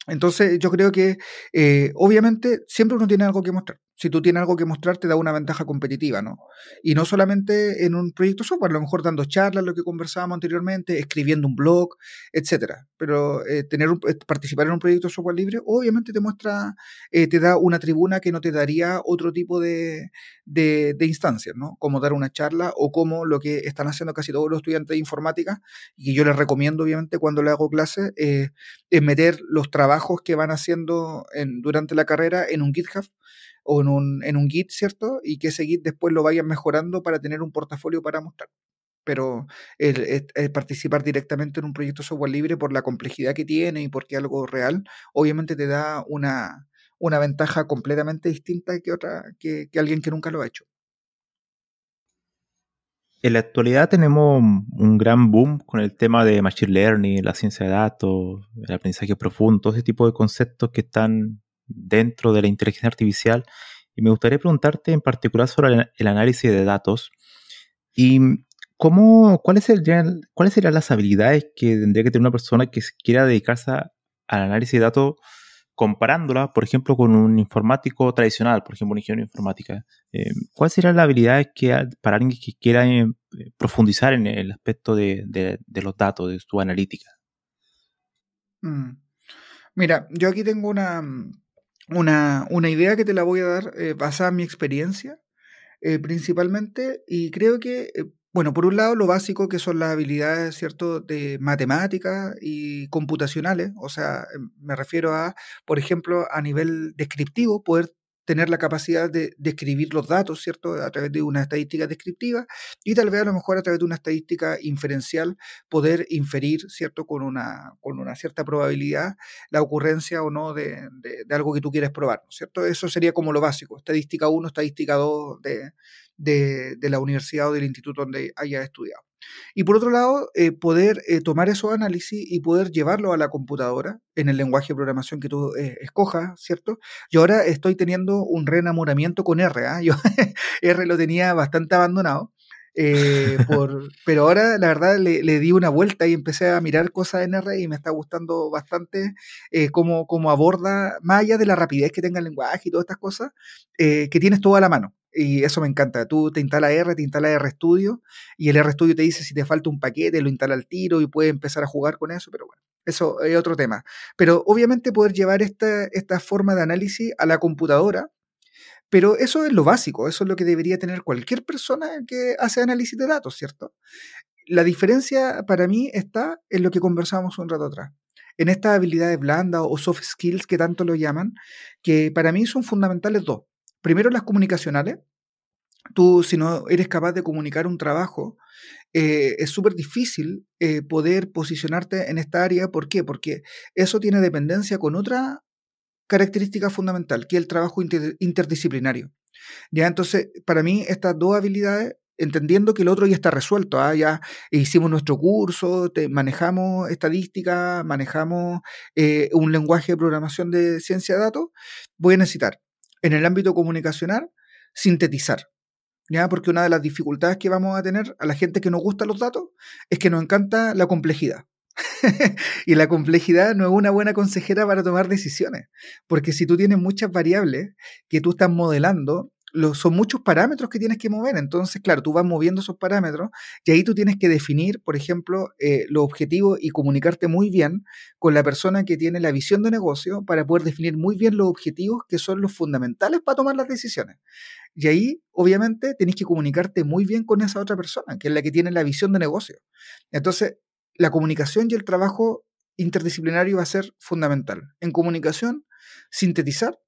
Entonces, yo creo que eh, obviamente siempre uno tiene algo que mostrar si tú tienes algo que mostrar, te da una ventaja competitiva, ¿no? Y no solamente en un proyecto software, a lo mejor dando charlas, lo que conversábamos anteriormente, escribiendo un blog, etcétera. Pero eh, tener un, eh, participar en un proyecto software libre, obviamente te muestra, eh, te da una tribuna que no te daría otro tipo de, de, instancias, ¿no? Como dar una charla o como lo que están haciendo casi todos los estudiantes de informática, y yo les recomiendo, obviamente, cuando le hago clases, es meter los trabajos que van haciendo en, durante la carrera en un GitHub o en un, en un Git, ¿cierto? Y que ese Git después lo vayan mejorando para tener un portafolio para mostrar. Pero el, participar directamente en un proyecto software libre por la complejidad que tiene y porque algo real, obviamente te da una, una ventaja completamente distinta que, otra, que, que alguien que nunca lo ha hecho. En la actualidad tenemos un gran boom con el tema de Machine Learning, la ciencia de datos, el aprendizaje profundo, todo ese tipo de conceptos que están dentro de la inteligencia artificial. Y me gustaría preguntarte en particular sobre el, análisis de datos y cómo, cuáles, serían, cuáles serían las habilidades que tendría que tener una persona que quiera dedicarse al análisis de datos comparándola, por ejemplo, con un informático tradicional, por ejemplo, un ingeniero informática. Eh, ¿Cuáles serían las habilidades que para alguien que quiera eh, profundizar en el aspecto de, los datos, de su analítica? Mm. Mira, yo aquí tengo una, una, una, idea que te la voy a dar eh, basada en mi experiencia, principalmente, y creo que bueno, por un lado, lo básico que son las habilidades, ¿cierto?, de matemáticas y computacionales. O sea, em, me refiero a, por ejemplo, a nivel descriptivo, poder tener la capacidad de describir los datos, ¿cierto?, a través de una estadística descriptiva y tal vez a lo mejor a través de una estadística inferencial poder inferir, ¿cierto?, con una, con una cierta probabilidad la ocurrencia o no de, de, algo que tú quieres probar, ¿cierto? Eso sería como lo básico, estadística 1, estadística 2 de, de, la universidad o del instituto donde haya estudiado. Y por otro lado, eh, poder eh, tomar esos análisis y poder llevarlo a la computadora en el lenguaje de programación que tú eh, escojas, ¿cierto? Yo ahora estoy teniendo un reenamoramiento con R, ¿ah? yo R lo tenía bastante abandonado. por, pero ahora la verdad le, di una vuelta y empecé a mirar cosas en R y me está gustando bastante cómo, cómo, aborda, más allá de la rapidez que tenga el lenguaje y todas estas cosas, que tienes todo a la mano. Y eso me encanta. Tú te instalas R, te instalas RStudio y el RStudio te dice si te falta un paquete, lo instala al tiro y puedes empezar a jugar con eso, pero bueno, eso es otro tema. Pero obviamente poder llevar esta, esta forma de análisis a la computadora, pero eso es lo básico, eso es lo que debería tener cualquier persona que hace análisis de datos, ¿cierto? La diferencia para mí está en lo que conversamos un rato atrás en estas habilidades blandas o soft skills que tanto lo llaman, que para mí son fundamentales dos. Primero las comunicacionales. Tú, si no eres capaz de comunicar un trabajo, eh, es súper difícil eh, poder posicionarte en esta área. ¿Por qué? Porque eso tiene dependencia con otra característica fundamental, que es el trabajo interdisciplinario. Ya, entonces, para mí, estas dos habilidades entendiendo que el otro ya está resuelto. ¿ah? Ya hicimos nuestro curso, manejamos estadística, manejamos eh, un lenguaje de programación de ciencia de datos, voy a necesitar en el ámbito comunicacional, sintetizar. ¿ya? Porque una de las dificultades que vamos a tener a la gente que nos gusta los datos es que nos encanta la complejidad. y la complejidad no es una buena consejera para tomar decisiones, porque si tú tienes muchas variables que tú estás modelando, son muchos parámetros que tienes que mover. Entonces, claro, tú vas moviendo esos parámetros y ahí tú tienes que definir, por ejemplo, eh, los objetivos y comunicarte muy bien con la persona que tiene la visión de negocio para poder definir muy bien los objetivos que son los fundamentales para tomar las decisiones. Y ahí, obviamente, tenés que comunicarte muy bien con esa otra persona, que es la que tiene la visión de negocio. Entonces, la comunicación y el trabajo interdisciplinario va a ser fundamental. En comunicación, sintetizar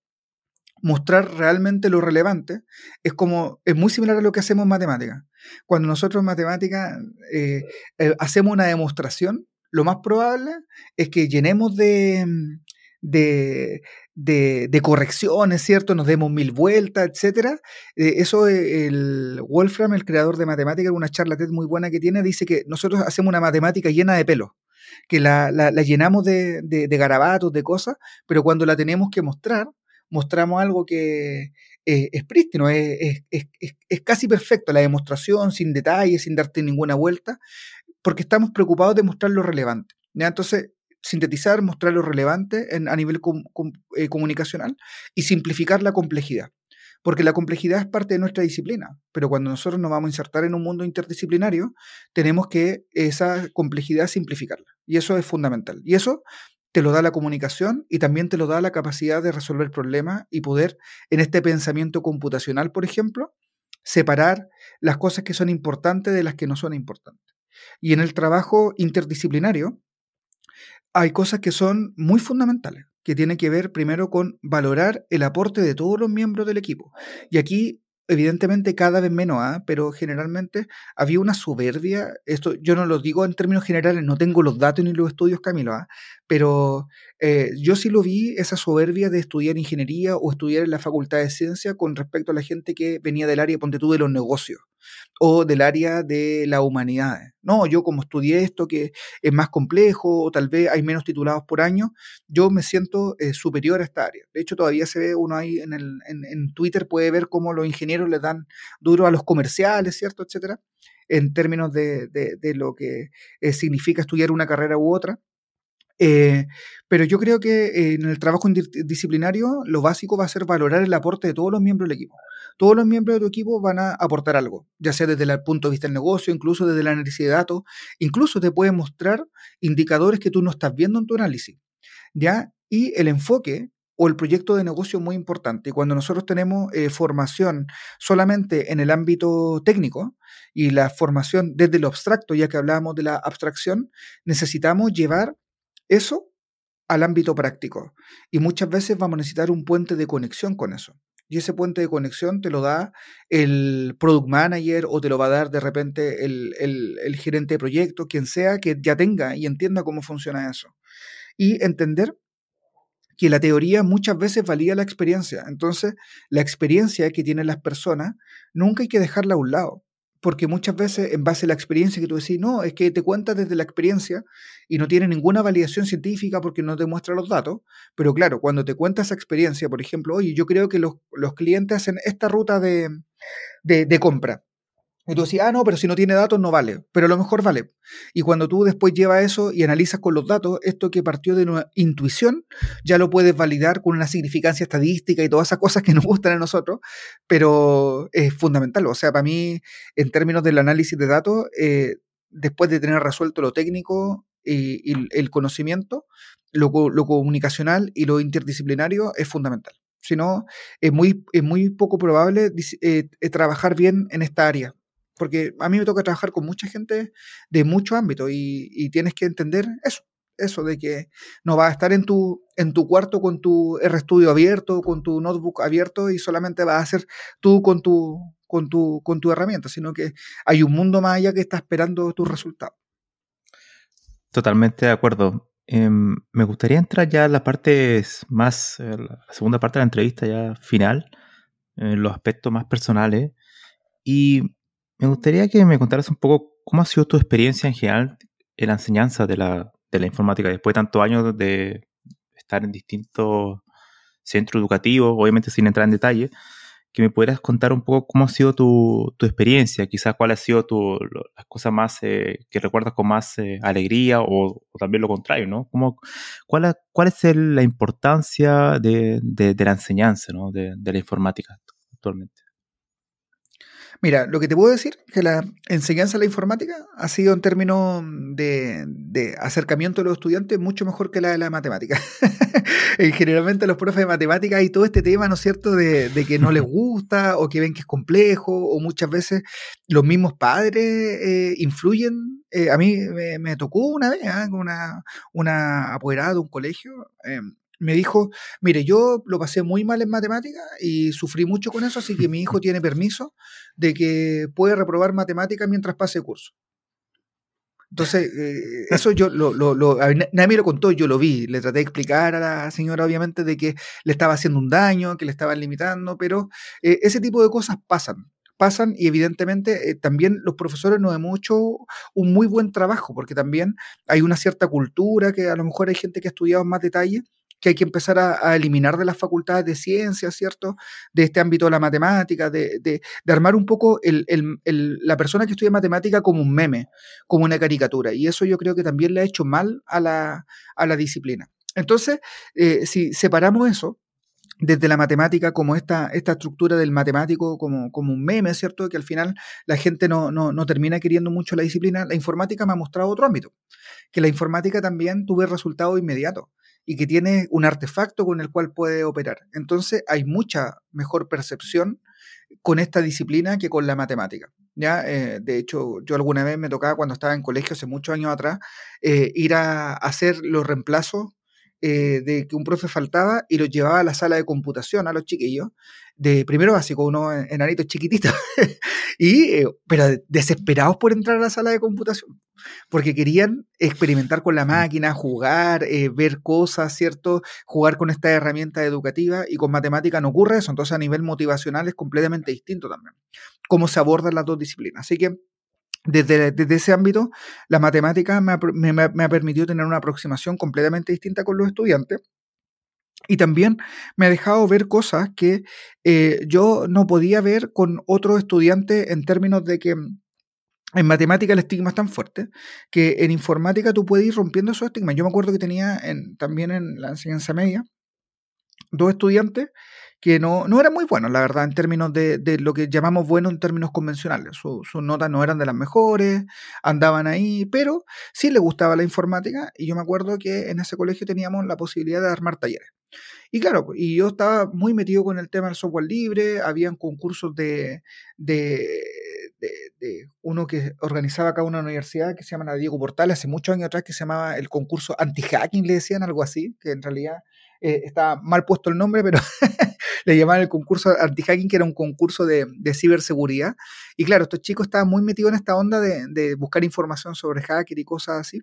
mostrar realmente lo relevante, es como, es muy similar a lo que hacemos en matemática. Cuando nosotros en matemática eh, eh, hacemos una demostración, lo más probable es que llenemos de, de, de, correcciones, ¿cierto? Nos demos mil vueltas, etc. Eh, eso el Wolfram, el creador de matemática, una charla muy buena que tiene, dice que nosotros hacemos una matemática llena de pelo que la, la, llenamos de, de, de, garabatos, de cosas, pero cuando la tenemos que mostrar, mostramos algo que es prístino, es, es, casi perfecto, la demostración, sin detalles, sin darte ninguna vuelta, porque estamos preocupados de mostrar lo relevante. Entonces, sintetizar, mostrar lo relevante a nivel eh, comunicacional y simplificar la complejidad. Porque la complejidad es parte de nuestra disciplina, pero cuando nosotros nos vamos a insertar en un mundo interdisciplinario, tenemos que esa complejidad simplificarla. Y eso es fundamental. Y eso te lo da la comunicación y también te lo da la capacidad de resolver problemas y poder, en este pensamiento computacional, por ejemplo, separar las cosas que son importantes de las que no son importantes. Y en el trabajo interdisciplinario hay cosas que son muy fundamentales, que tienen que ver primero con valorar el aporte de todos los miembros del equipo. Y aquí evidentemente cada vez menos, ¿ah? pero generalmente había una soberbia, esto yo no lo digo en términos generales, no tengo los datos ni los estudios, Camilo, ¿ah? pero eh, yo sí lo vi, esa soberbia de estudiar ingeniería o estudiar en la facultad de ciencia con respecto a la gente que venía del área, ponte tú, de los negocios o del área de la humanidad. No, yo como estudié esto que es más complejo o tal vez hay menos titulados por año, yo me siento eh, superior a esta área. De hecho, todavía se ve uno ahí en, el, en, Twitter, puede ver cómo los ingenieros le dan duro a los comerciales, ¿cierto? Etcétera, en términos de, de, lo que eh, significa estudiar una carrera u otra. Eh, pero yo creo que en el trabajo disciplinario lo básico va a ser valorar el aporte de todos los miembros del equipo. Todos los miembros de tu equipo van a aportar algo, ya sea desde el punto de vista del negocio, incluso desde el análisis de datos, incluso te puede mostrar indicadores que tú no estás viendo en tu análisis. ¿ya? Y el enfoque o el proyecto de negocio muy importante. Cuando nosotros tenemos eh, formación solamente en el ámbito técnico y la formación desde lo abstracto, ya que hablábamos de la abstracción, necesitamos llevar eso al ámbito práctico. Y muchas veces vamos a necesitar un puente de conexión con eso. Y ese puente de conexión te lo da el product manager o te lo va a dar de repente el, el gerente de proyecto, quien sea que ya tenga y entienda cómo funciona eso. Y entender que la teoría muchas veces valía la experiencia. Entonces, la experiencia que tienen las personas nunca hay que dejarla a un lado. Porque muchas veces, en base a la experiencia que tú decís, no, es que te cuentas desde la experiencia y no tiene ninguna validación científica porque no te muestra los datos. Pero claro, cuando te cuentas esa experiencia, por ejemplo, oye, yo creo que los, clientes hacen esta ruta de, de compra y tú decís, ah, no, pero si no tiene datos no vale, pero a lo mejor vale. Y cuando tú después llevas eso y analizas con los datos, esto que partió de una intuición, ya lo puedes validar con una significancia estadística y todas esas cosas que nos gustan a nosotros, pero es fundamental. O sea, para mí, en términos del análisis de datos, eh, después de tener resuelto lo técnico y, el conocimiento, lo, comunicacional y lo interdisciplinario es fundamental. Si no, es muy, es muy poco probable eh, trabajar bien en esta área porque a mí me toca trabajar con mucha gente de muchos ámbitos y, tienes que entender eso, eso de que no vas a estar en tu, en tu cuarto con tu RStudio abierto, con tu notebook abierto y solamente vas a hacer tú con tu, con tu, con tu herramienta, sino que hay un mundo más allá que está esperando tus resultados. Totalmente de acuerdo. Em, me gustaría entrar ya a la parte más, eh, la segunda parte de la entrevista ya final, en los aspectos más personales. Y me gustaría que me contaras un poco cómo ha sido tu experiencia en general en la enseñanza de la, informática después de tantos años de estar en distintos centros educativos, obviamente sin entrar en detalle, que me pudieras contar un poco cómo ha sido tu, experiencia, quizás cuál ha sido tu, las cosas más eh, que recuerdas con más eh, alegría o, también lo contrario, ¿no? cuál, ¿Cuál es la importancia de, la enseñanza, ¿no? de la informática actualmente? Mira, lo que te puedo decir es que la enseñanza de la informática ha sido en términos de, acercamiento de los estudiantes mucho mejor que la de la matemática. Generalmente los profes de matemática hay todo este tema, ¿no es cierto?, de, que no les gusta o que ven que es complejo o muchas veces los mismos padres eh, influyen. Eh, a mí me, tocó una vez con una, una apoderada de un colegio. Me dijo, mire, yo lo pasé muy mal en matemática y sufrí mucho con eso, así que mi hijo tiene permiso de que puede reprobar matemática mientras pase curso. Entonces, eh, eso yo lo, lo, nadie me lo contó, yo lo vi. Le traté de explicar a la señora, obviamente, de que le estaba haciendo un daño, que le estaban limitando, pero eh, ese tipo de cosas pasan pasan y evidentemente eh, también los profesores nos hemos hecho un muy buen trabajo porque también hay una cierta cultura que a lo mejor hay gente que ha estudiado más detalle que hay que empezar a, eliminar de las facultades de ciencias, ¿cierto? De este ámbito de la matemática, de, de, armar un poco el, el, la persona que estudia matemática como un meme, como una caricatura. Y eso yo creo que también le ha hecho mal a la, a la disciplina. Entonces, eh, si separamos eso, desde la matemática como esta, esta estructura del matemático como, como un meme, ¿cierto? Que al final la gente no, no, no, termina queriendo mucho la disciplina. La informática me ha mostrado otro ámbito, que la informática también tuve resultados inmediatos y que tiene un artefacto con el cual puede operar. Entonces hay mucha mejor percepción con esta disciplina que con la matemática. ¿ya? Eh, de hecho, yo alguna vez me tocaba cuando estaba en colegio, hace muchos años atrás, eh, ir a hacer los reemplazos eh, de que un profe faltaba y los llevaba a la sala de computación a los chiquillos de primero básico, unos enanitos chiquititos, y, eh, pero desesperados por entrar a la sala de computación, porque querían experimentar con la máquina, jugar, eh, ver cosas, ¿cierto? Jugar con esta herramienta educativa y con matemática no ocurre eso, entonces a nivel motivacional es completamente distinto también, cómo se abordan las dos disciplinas. Así que desde, ese ámbito, la matemática me ha, permitido tener una aproximación completamente distinta con los estudiantes. Y también me ha dejado ver cosas que eh, yo no podía ver con otros estudiantes en términos de que en matemática el estigma es tan fuerte que en informática tú puedes ir rompiendo esos estigmas. Yo me acuerdo que tenía también en la enseñanza media dos estudiantes que no, no eran muy buenos, la verdad, en términos de, lo que llamamos bueno en términos convencionales. sus notas no eran de las mejores, andaban ahí, pero sí les gustaba la informática y yo me acuerdo que en ese colegio teníamos la posibilidad de armar talleres. Y claro, y yo estaba muy metido con el tema del software libre, habían concursos de, de, de, uno que organizaba acá una universidad que se llama Diego Portal, hace muchos años atrás, que se llamaba el concurso anti-hacking, le decían algo así, que en realidad eh, está mal puesto el nombre, pero le llamaban el concurso anti-hacking, que era un concurso de, de, ciberseguridad. Y claro, estos chicos estaban muy metidos en esta onda de, de buscar información sobre hacker y cosas así.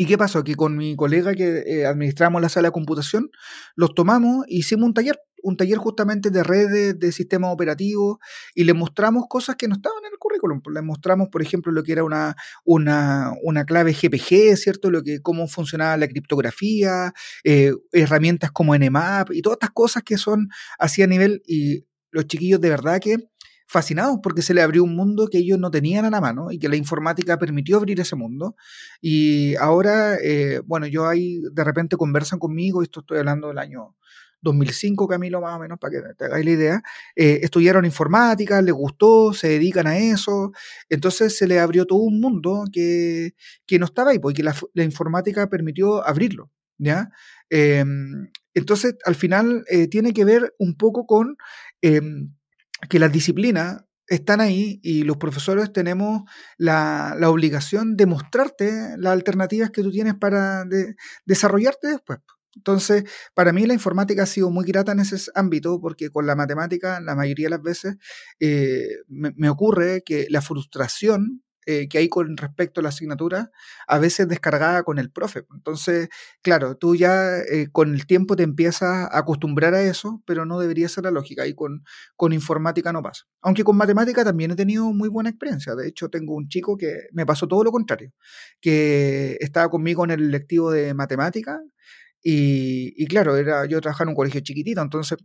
¿Y qué pasó? Que con mi colega que eh, administramos la sala de computación, los tomamos e hicimos un taller, un taller justamente de redes, de sistemas operativos, y le mostramos cosas que no estaban en el currículum. Le mostramos, por ejemplo, lo que era una, una, una clave GPG, ¿cierto? Lo que, cómo funcionaba la criptografía, eh, herramientas como Nmap y todas estas cosas que son así a nivel, y los chiquillos de verdad que fascinados porque se le abrió un mundo que ellos no tenían a la mano y que la informática permitió abrir ese mundo. Y ahora, eh, bueno, yo ahí de repente conversan conmigo, esto estoy hablando del año 2005, Camilo, más o menos, para que te hagáis la idea, eh, estudiaron informática, les gustó, se dedican a eso, entonces se le abrió todo un mundo que, que no estaba ahí, porque la, la informática permitió abrirlo, ¿ya? Em, entonces, al final, eh, tiene que ver un poco con em, que las disciplinas están ahí y los profesores tenemos la, obligación de mostrarte las alternativas que tú tienes para desarrollarte después. Entonces, para mí la informática ha sido muy grata en ese ámbito porque con la matemática, la mayoría de las veces, eh, me, ocurre que la frustración eh, que hay con respecto a la asignatura, a veces descargada con el profe. Entonces, claro, tú ya eh, con el tiempo te empiezas a acostumbrar a eso, pero no debería ser la lógica. Y con, con informática no pasa. Aunque con matemática también he tenido muy buena experiencia. De hecho, tengo un chico que me pasó todo lo contrario, que estaba conmigo en el lectivo de matemática. Y, y claro, era, yo trabajaba en un colegio chiquitito, entonces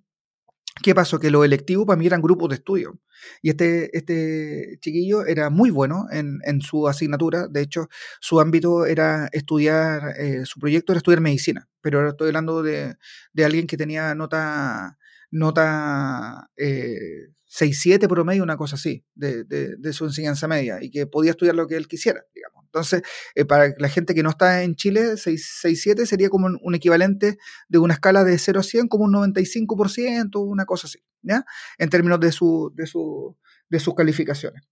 ¿Qué pasó? Que los electivos para mí eran grupos de estudio. Y este, este chiquillo era muy bueno en, en su asignatura. De hecho, su ámbito era estudiar, eh, su proyecto era estudiar medicina. Pero ahora estoy hablando de, de alguien que tenía nota, nota eh, 6-7 promedio, una cosa así, de, de, su enseñanza media. Y que podía estudiar lo que él quisiera, digamos. Entonces, eh, para la gente que no está en Chile, 6-7 sería como un, equivalente de una escala de 0 a 100, como un 95%, una cosa así, ¿ya? En términos de, su, de, su, de sus calificaciones.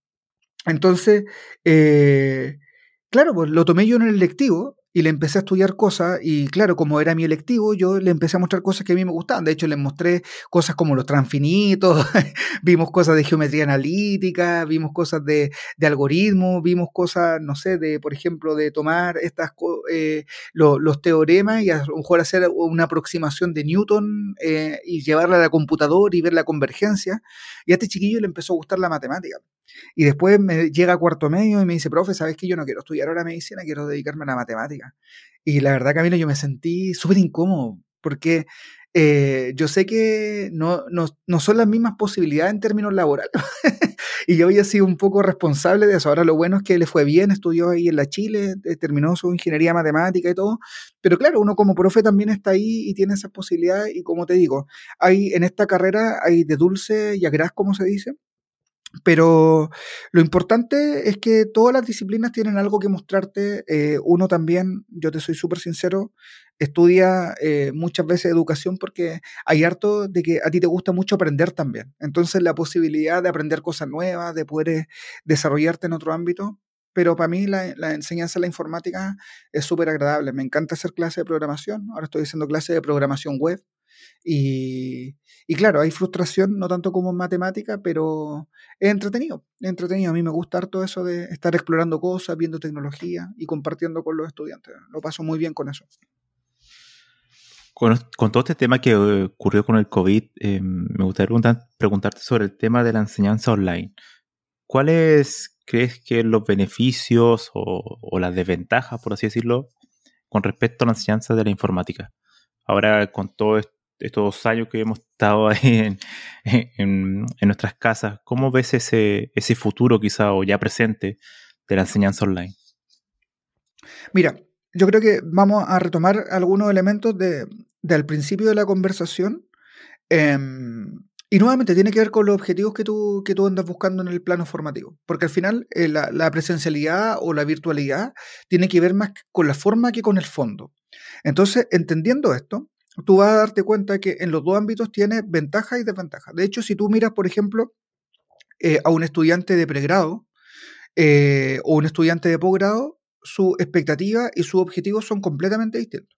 Entonces, eh, claro, pues lo tomé yo en el lectivo y le empecé a estudiar cosas y claro, como era mi electivo, yo le empecé a mostrar cosas que a mí me gustaban. De hecho, le mostré cosas como los transfinitos, vimos cosas de geometría analítica, vimos cosas de, de algoritmos, vimos cosas, no sé, de, por ejemplo, de tomar estas eh, los teoremas y a lo mejor hacer una aproximación de Newton eh, y llevarla a la computadora y ver la convergencia. Y a este chiquillo le empezó a gustar la matemática. Y después me llega a cuarto medio y me dice, profe, ¿sabes que yo no quiero estudiar ahora medicina, quiero dedicarme a la matemática? Y la verdad, Camilo, yo me sentí súper incómodo, porque eh, yo sé que no, no, no, son las mismas posibilidades en términos laborales. y yo había sido un poco responsable de eso. Ahora lo bueno es que le fue bien, estudió ahí en la Chile, eh, terminó su ingeniería matemática y todo. Pero claro, uno como profe también está ahí y tiene esas posibilidades. Y como te digo, hay en esta carrera hay de dulce y a como se dice. Pero lo importante es que todas las disciplinas tienen algo que mostrarte. Eh, uno también, yo te soy súper sincero, estudia eh, muchas veces educación porque hay harto de que a ti te gusta mucho aprender también. Entonces la posibilidad de aprender cosas nuevas, de poder eh, desarrollarte en otro ámbito. Pero para mí la, enseñanza de la informática es súper agradable. Me encanta hacer clases de programación. Ahora estoy haciendo clases de programación web. Y, y, claro, hay frustración, no tanto como en matemática, pero es entretenido, es entretenido. A mí me gusta harto eso de estar explorando cosas, viendo tecnología y compartiendo con los estudiantes. Lo paso muy bien con eso. Con, con todo este tema que ocurrió con el COVID, eh, me gustaría preguntarte sobre el tema de la enseñanza online. ¿Cuáles crees que los beneficios o, o las desventajas, por así decirlo, con respecto a la enseñanza de la informática? Ahora con todo estos dos años que hemos estado ahí en, nuestras casas, ¿cómo ves ese, ese futuro quizá o ya presente de la enseñanza online? Mira, yo creo que vamos a retomar algunos elementos de, del principio de la conversación. Em, y nuevamente tiene que ver con los objetivos que tú, que tú andas buscando en el plano formativo. Porque al final eh, la, presencialidad o la virtualidad tiene que ver más con la forma que con el fondo. Entonces, entendiendo esto, tú vas a darte cuenta que en los dos ámbitos tiene ventajas y desventajas. De hecho, si tú miras, por ejemplo, eh, a un estudiante de pregrado eh, o un estudiante de posgrado, su expectativa y su objetivo son completamente distintos.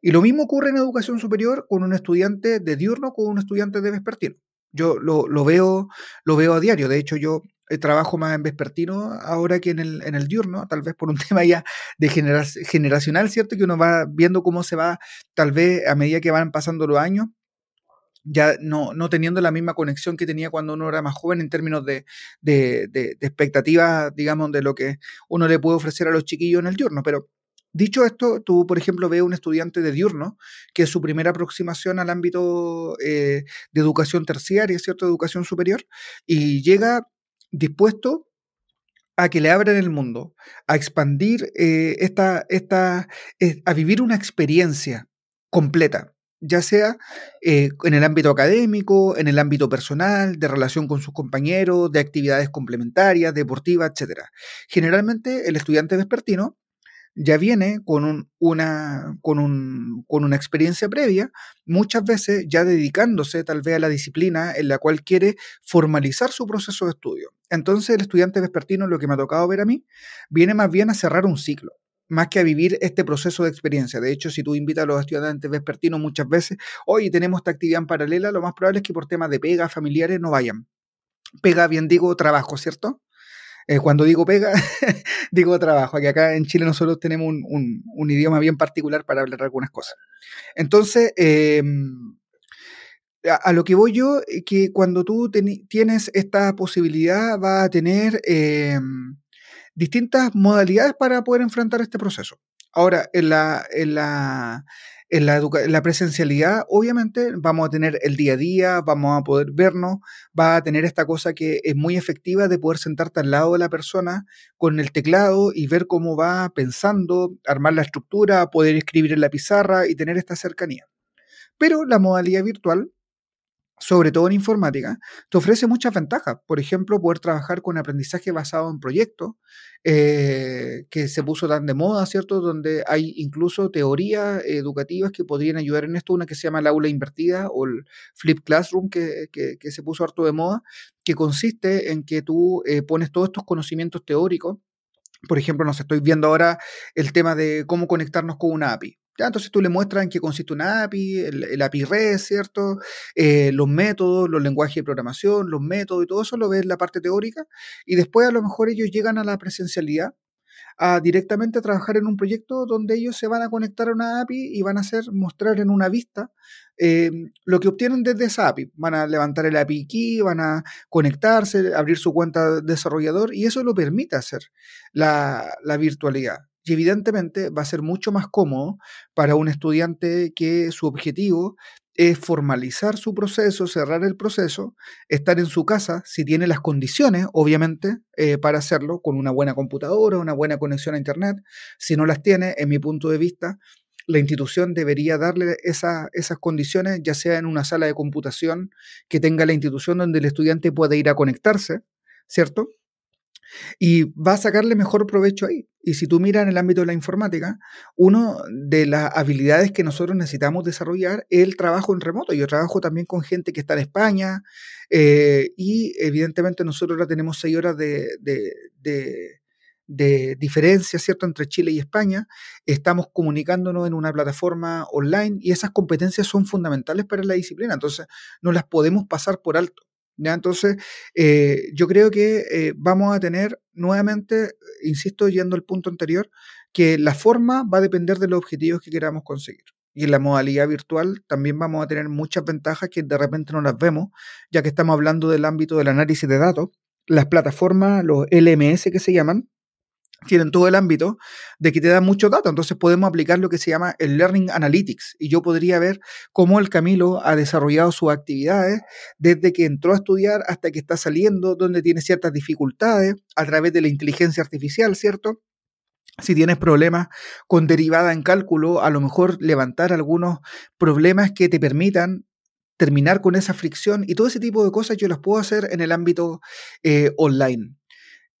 Y lo mismo ocurre en educación superior con un estudiante de diurno con un estudiante de vespertino. Yo lo, lo, veo, lo veo a diario. De hecho, yo eh, trabajo más en vespertino ahora que en el, en el diurno, tal vez por un tema ya de generacional, ¿cierto? Que uno va viendo cómo se va, tal vez a medida que van pasando los años, ya no, no teniendo la misma conexión que tenía cuando uno era más joven en términos de, de, de, de expectativas, digamos, de lo que uno le puede ofrecer a los chiquillos en el diurno. Pero Dicho esto, tú, por ejemplo, ves un estudiante de diurno, que es su primera aproximación al ámbito eh, de educación terciaria, ¿cierto? Educación superior, y llega dispuesto a que le abran el mundo, a expandir eh, esta, esta, a vivir una experiencia completa, ya sea eh, en el ámbito académico, en el ámbito personal, de relación con sus compañeros, de actividades complementarias, deportivas, etc. Generalmente el estudiante vespertino ya viene con, una, con, un, con una experiencia previa, muchas veces ya dedicándose tal vez a la disciplina en la cual quiere formalizar su proceso de estudio. Entonces el estudiante vespertino, lo que me ha tocado ver a mí, viene más bien a cerrar un ciclo más que a vivir este proceso de experiencia. De hecho, si tú invitas a los estudiantes vespertinos muchas veces, hoy tenemos esta actividad en paralela, lo más probable es que por temas de pega familiares no vayan. Pega, bien digo, trabajo, ¿cierto? Eh, cuando digo pega, digo trabajo, que acá en Chile nosotros tenemos un, idioma bien particular para hablar algunas cosas. Entonces, em, a, lo que voy yo, eh, que cuando tú tienes esta posibilidad, va a tener em, distintas modalidades para poder enfrentar este proceso. Ahora, en la, en la, en la, presencialidad, obviamente, vamos a tener el día a día, vamos a poder vernos, va a tener esta cosa que es muy efectiva de poder sentarte al lado de la persona con el teclado y ver cómo va pensando, armar la estructura, poder escribir en la pizarra y tener esta cercanía. Pero la modalidad virtual sobre todo en informática, te ofrece muchas ventajas. Por ejemplo, poder trabajar con aprendizaje basado en proyectos, eh, que se puso tan de moda, ¿cierto? Donde hay incluso teorías educativas que podrían ayudar en esto, una que se llama el aula invertida o el flip classroom, que, se puso harto de moda, que consiste en que tú eh, pones todos estos conocimientos teóricos. Por ejemplo, nos estoy viendo ahora el tema de cómo conectarnos con una API. Ya, entonces tú le muestras en qué consiste una API, el, API REST, ¿cierto? Eh, los métodos, los lenguajes de programación, los métodos y todo eso lo ves en la parte teórica y después a lo mejor ellos llegan a la presencialidad a directamente trabajar en un proyecto donde ellos se van a conectar a una API y van a hacer mostrar en una vista eh, lo que obtienen desde esa API. Van a levantar el API key, van a conectarse, abrir su cuenta de desarrollador y eso lo permite hacer la virtualidad. Y evidentemente va a ser mucho más cómodo para un estudiante que su objetivo es formalizar su proceso, cerrar el proceso, estar en su casa, si tiene las condiciones, obviamente, eh, para hacerlo, con una buena computadora, una buena conexión a Internet. Si no las tiene, en mi punto de vista, la institución debería darle esas condiciones, ya sea en una sala de computación que tenga la institución donde el estudiante pueda ir a conectarse, ¿cierto? Y va a sacarle mejor provecho ahí. Y si tú miras en el ámbito de la informática, una de las habilidades que nosotros necesitamos desarrollar es el trabajo en remoto. Yo trabajo también con gente que está en España eh, y evidentemente nosotros ahora tenemos seis horas de, de diferencia, ¿cierto?, entre Chile y España. Estamos comunicándonos en una plataforma online y esas competencias son fundamentales para la disciplina. Entonces, no las podemos pasar por alto. ¿Ya? Entonces, eh, yo creo que eh, vamos a tener nuevamente, insisto, yendo al punto anterior, que la forma va a depender de los objetivos que queramos conseguir. Y en la modalidad virtual también vamos a tener muchas ventajas que de repente no las vemos, ya que estamos hablando del ámbito del análisis de datos. Las plataformas, los LMS que se llaman, tienen todo el ámbito de que te dan mucho datos. Entonces podemos aplicar lo que se llama el Learning Analytics. Y yo podría ver cómo el Camilo ha desarrollado sus actividades desde que entró a estudiar hasta que está saliendo, donde tiene ciertas dificultades a través de la inteligencia artificial, ¿cierto? Si tienes problemas con derivada en cálculo, a lo mejor levantar algunos problemas que te permitan terminar con esa fricción y todo ese tipo de cosas yo las puedo hacer en el ámbito eh, online.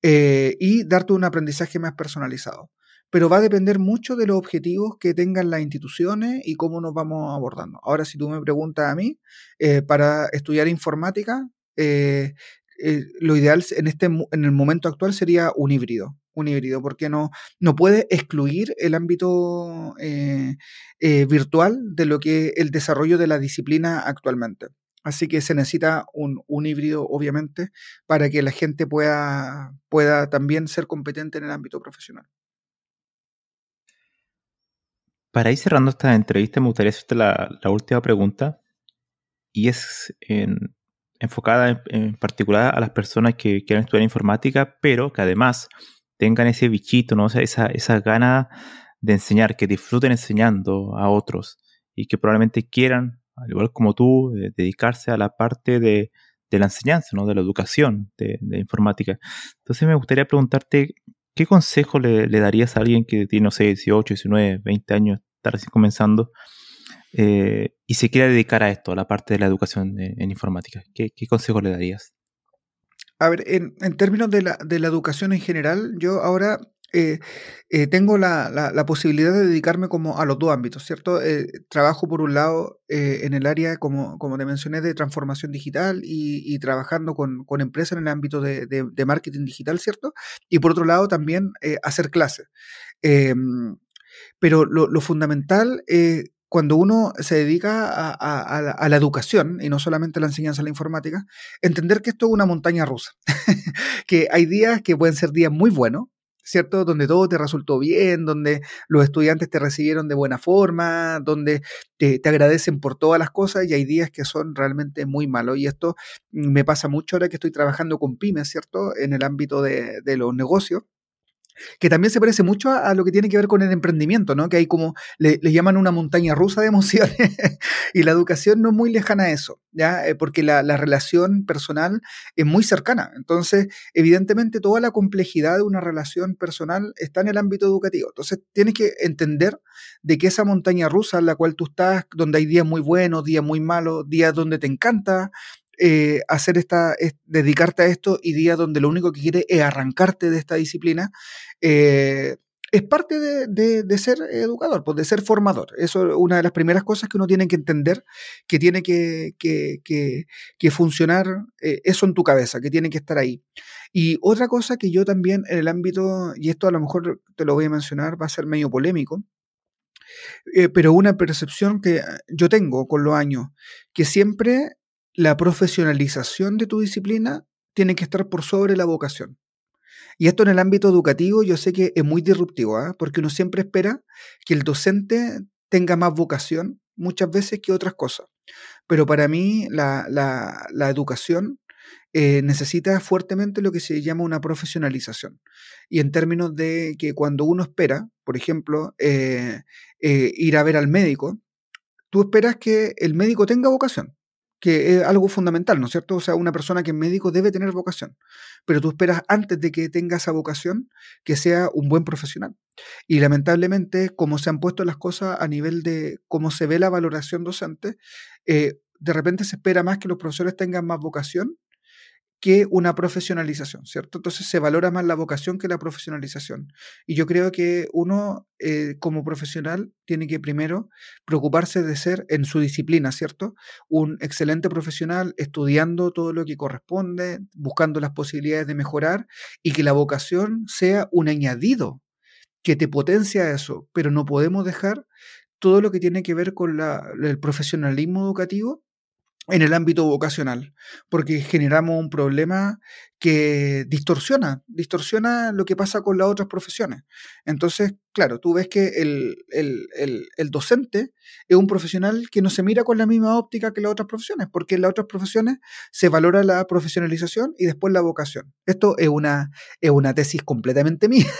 Eh, y darte un aprendizaje más personalizado. Pero va a depender mucho de los objetivos que tengan las instituciones y cómo nos vamos abordando. Ahora, si tú me preguntas a mí, eh, para estudiar informática, eh, lo ideal en, este, en el momento actual sería un híbrido un híbrido, porque no, no puede excluir el ámbito virtual de lo que el desarrollo de la disciplina actualmente. Así que se necesita un, híbrido, obviamente, para que la gente pueda, pueda también ser competente en el ámbito profesional. Para ir cerrando esta entrevista, me gustaría hacerte la, última pregunta, y es enfocada en, particular a las personas que quieran estudiar informática, pero que además tengan ese bichito, ¿no? esa, esa gana de enseñar, que disfruten enseñando a otros y que probablemente quieran al igual como tú, eh, dedicarse a la parte de, la enseñanza, ¿no? de la educación de, informática. Entonces me gustaría preguntarte, ¿qué consejo le, darías a alguien que tiene, no sé, 18, 19, 20 años, está recién comenzando, eh, y se quiera dedicar a esto, a la parte de la educación en, informática? ¿Qué, consejo le darías? A ver, en, términos de la, de la, educación en general, yo ahora eh, eh, tengo la, posibilidad de dedicarme como a los dos ámbitos, ¿cierto? Eh, trabajo por un lado en el área, como, como te mencioné, de transformación digital y, trabajando con, empresas en el ámbito de, marketing digital, ¿cierto? Y por otro lado también hacer clases. Em, pero lo, fundamental cuando uno se dedica a, a, la, educación y no solamente a la enseñanza de la informática, entender que esto es una montaña rusa, que hay días que pueden ser días muy buenos ¿cierto? Donde todo te resultó bien, donde los estudiantes te recibieron de buena forma, donde te, agradecen por todas las cosas y hay días que son realmente muy malos. Y esto me pasa mucho ahora que estoy trabajando con pymes, ¿cierto? En el ámbito de, de los negocios que también se parece mucho a, lo que tiene que ver con el emprendimiento, ¿no? Que hay como, le, llaman una montaña rusa de emociones y la educación no es muy lejana a eso, ¿ya? Eh, porque la, relación personal es muy cercana. Entonces, evidentemente, toda la complejidad de una relación personal está en el ámbito educativo. Entonces, tienes que entender de que esa montaña rusa en la cual tú estás, donde hay días muy buenos, días muy malos, días donde te encanta, eh, hacer esta, dedicarte a esto y día donde lo único que quiere es arrancarte de esta disciplina, eh, es parte de, ser educador, pues de ser formador. Eso es una de las primeras cosas que uno tiene que entender, que tiene que, que, funcionar eh, eso en tu cabeza, que tiene que estar ahí. Y otra cosa que yo también en el ámbito, y esto a lo mejor te lo voy a mencionar, va a ser medio polémico, pero una percepción que yo tengo con los años, que siempre la profesionalización de tu disciplina tiene que estar por sobre la vocación. Y esto en el ámbito educativo yo sé que es muy disruptivo, ¿ah? porque uno siempre espera que el docente tenga más vocación muchas veces que otras cosas. Pero para mí la, educación eh, necesita fuertemente lo que se llama una profesionalización. Y en términos de que cuando uno espera, por ejemplo, eh, eh, ir a ver al médico, tú esperas que el médico tenga vocación que es algo fundamental, ¿no es cierto? O sea, una persona que es médico debe tener vocación, pero tú esperas antes de que tenga esa vocación que sea un buen profesional. Y lamentablemente, como se han puesto las cosas a nivel de cómo se ve la valoración docente, eh, de repente se espera más que los profesores tengan más vocación que una profesionalización, ¿cierto? Entonces se valora más la vocación que la profesionalización. Y yo creo que uno eh, como profesional tiene que primero preocuparse de ser en su disciplina, ¿cierto? Un excelente profesional estudiando todo lo que corresponde, buscando las posibilidades de mejorar y que la vocación sea un añadido que te potencia eso, pero no podemos dejar todo lo que tiene que ver con el profesionalismo educativo en el ámbito vocacional, porque generamos un problema que distorsiona, distorsiona lo que pasa con las otras profesiones. Entonces, claro, tú ves que el, el, docente es un profesional que no se mira con la misma óptica que las otras profesiones, porque en las otras profesiones se valora la profesionalización y después la vocación. Esto es una, es una tesis completamente mía,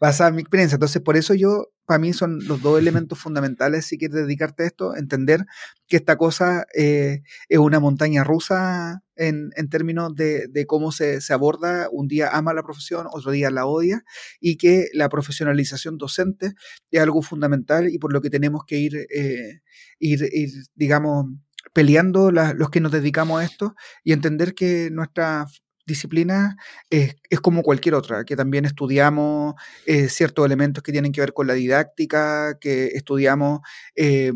basada en mi experiencia. Entonces, por eso yo, para mí son los dos elementos fundamentales si quieres dedicarte a esto, entender que esta cosa eh, es una montaña rusa en, términos de, cómo se, aborda. Un día ama la profesión, otro día la odia, y que la profesionalización docente es algo fundamental y por lo que tenemos que ir, eh, ir, digamos, peleando los que nos dedicamos a esto y entender que nuestra disciplina es, como cualquier otra, que también estudiamos eh, ciertos elementos que tienen que ver con la didáctica, que estudiamos eh,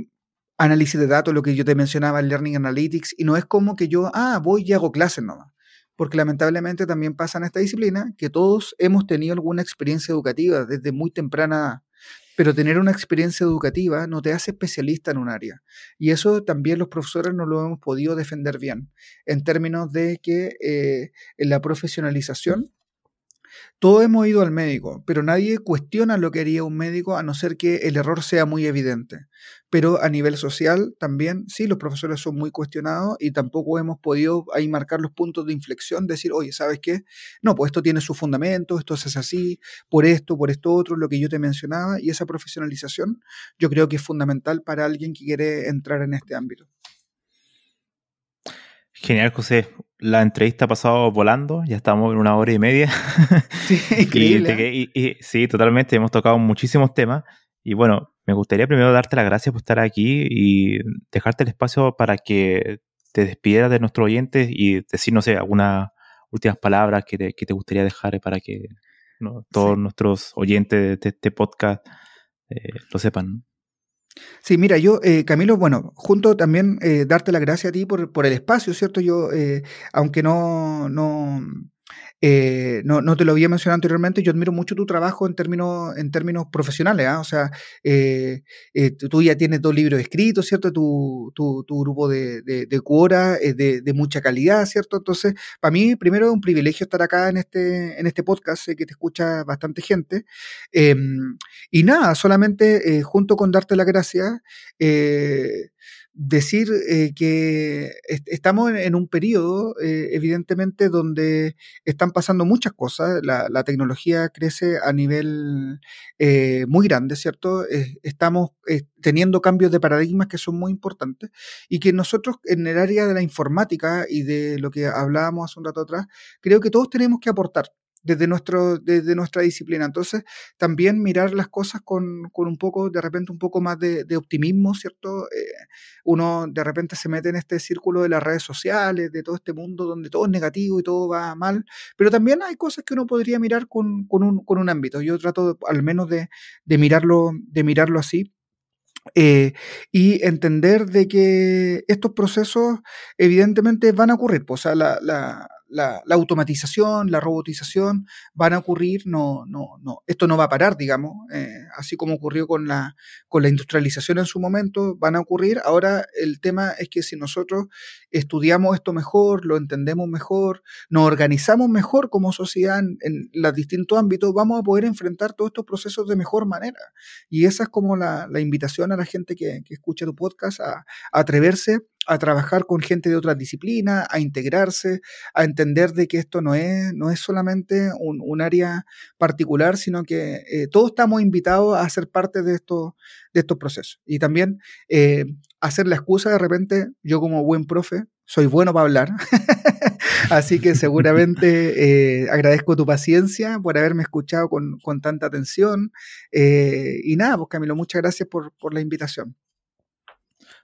análisis de datos, lo que yo te mencionaba, Learning Analytics, y no es como que yo, ah, voy y hago clases nomás. Porque lamentablemente también pasa en esta disciplina que todos hemos tenido alguna experiencia educativa desde muy temprana pero tener una experiencia educativa no te hace especialista en un área. Y eso también los profesores no lo hemos podido defender bien, en términos de que eh, en la profesionalización todos hemos ido al médico, pero nadie cuestiona lo que haría un médico a no ser que el error sea muy evidente. Pero a nivel social también, sí, los profesores son muy cuestionados y tampoco hemos podido ahí marcar los puntos de inflexión, decir, oye, ¿sabes qué? No, pues esto tiene su fundamento, esto es así, por esto, por esto otro, lo que yo te mencionaba, y esa profesionalización yo creo que es fundamental para alguien que quiere entrar en este ámbito. Genial, José. La entrevista ha pasado volando, ya estamos en una hora y media. Sí, increíble. ¿eh? sí, totalmente. Hemos tocado muchísimos temas. Y bueno, me gustaría primero darte las gracias por estar aquí y dejarte el espacio para que te despidieras de nuestros oyentes y decir, no sé, algunas últimas palabras que te, gustaría dejar para que todos nuestros oyentes de este podcast eh, lo sepan. Sí, mira, yo, eh, Camilo, bueno, junto también eh, darte las gracias a ti por, por el espacio, ¿cierto? Yo, eh, aunque no, no, eh, no, no, te lo había mencionado anteriormente, yo admiro mucho tu trabajo en términos, en términos profesionales, ¿ah? o sea, eh, eh, tú ya tienes dos libros escritos, ¿cierto? Tu, tu, grupo de, de, de Quora es de, de, mucha calidad, ¿cierto? Entonces, para mí, primero es un privilegio estar acá en este, en este podcast, sé que te escucha bastante gente. Em, y nada, solamente junto con darte las gracias, decir eh, que estamos en, un periodo, eh, evidentemente, donde están pasando muchas cosas. La, tecnología crece a nivel eh, muy grande, ¿cierto? estamos teniendo cambios de paradigmas que son muy importantes y que nosotros en el área de la informática y de lo que hablábamos hace un rato atrás, creo que todos tenemos que aportar desde, nuestro, desde nuestra disciplina. Entonces, también mirar las cosas con, con un poco, de repente, un poco más de, optimismo, ¿cierto? Eh, uno de repente se mete en este círculo de las redes sociales, de todo este mundo donde todo es negativo y todo va mal, pero también hay cosas que uno podría mirar con, con, un, con un, ámbito. Yo trato al menos de, de, mirarlo, de mirarlo así. Eh, y entender de que estos procesos evidentemente van a ocurrir, pues, o sea, la la, automatización, la robotización van a ocurrir, no, no, no, esto no va a parar, digamos, eh, así como ocurrió con la, con la industrialización en su momento, van a ocurrir. Ahora el tema es que si nosotros estudiamos esto mejor, lo entendemos mejor, nos organizamos mejor como sociedad en, los distintos ámbitos, vamos a poder enfrentar todos estos procesos de mejor manera. Y esa es como la, invitación a la gente que, escucha tu podcast a, a atreverse a trabajar con gente de otras disciplinas, a integrarse, a entender de que esto no es, no es solamente un, área particular, sino que eh, todos estamos invitados a ser parte de, esto, de estos procesos. Y también eh, hacer la excusa de repente, yo como buen profe, soy bueno para hablar, así que seguramente eh, agradezco tu paciencia por haberme escuchado con, tanta atención. y nada, pues Camilo, muchas gracias por, por la invitación.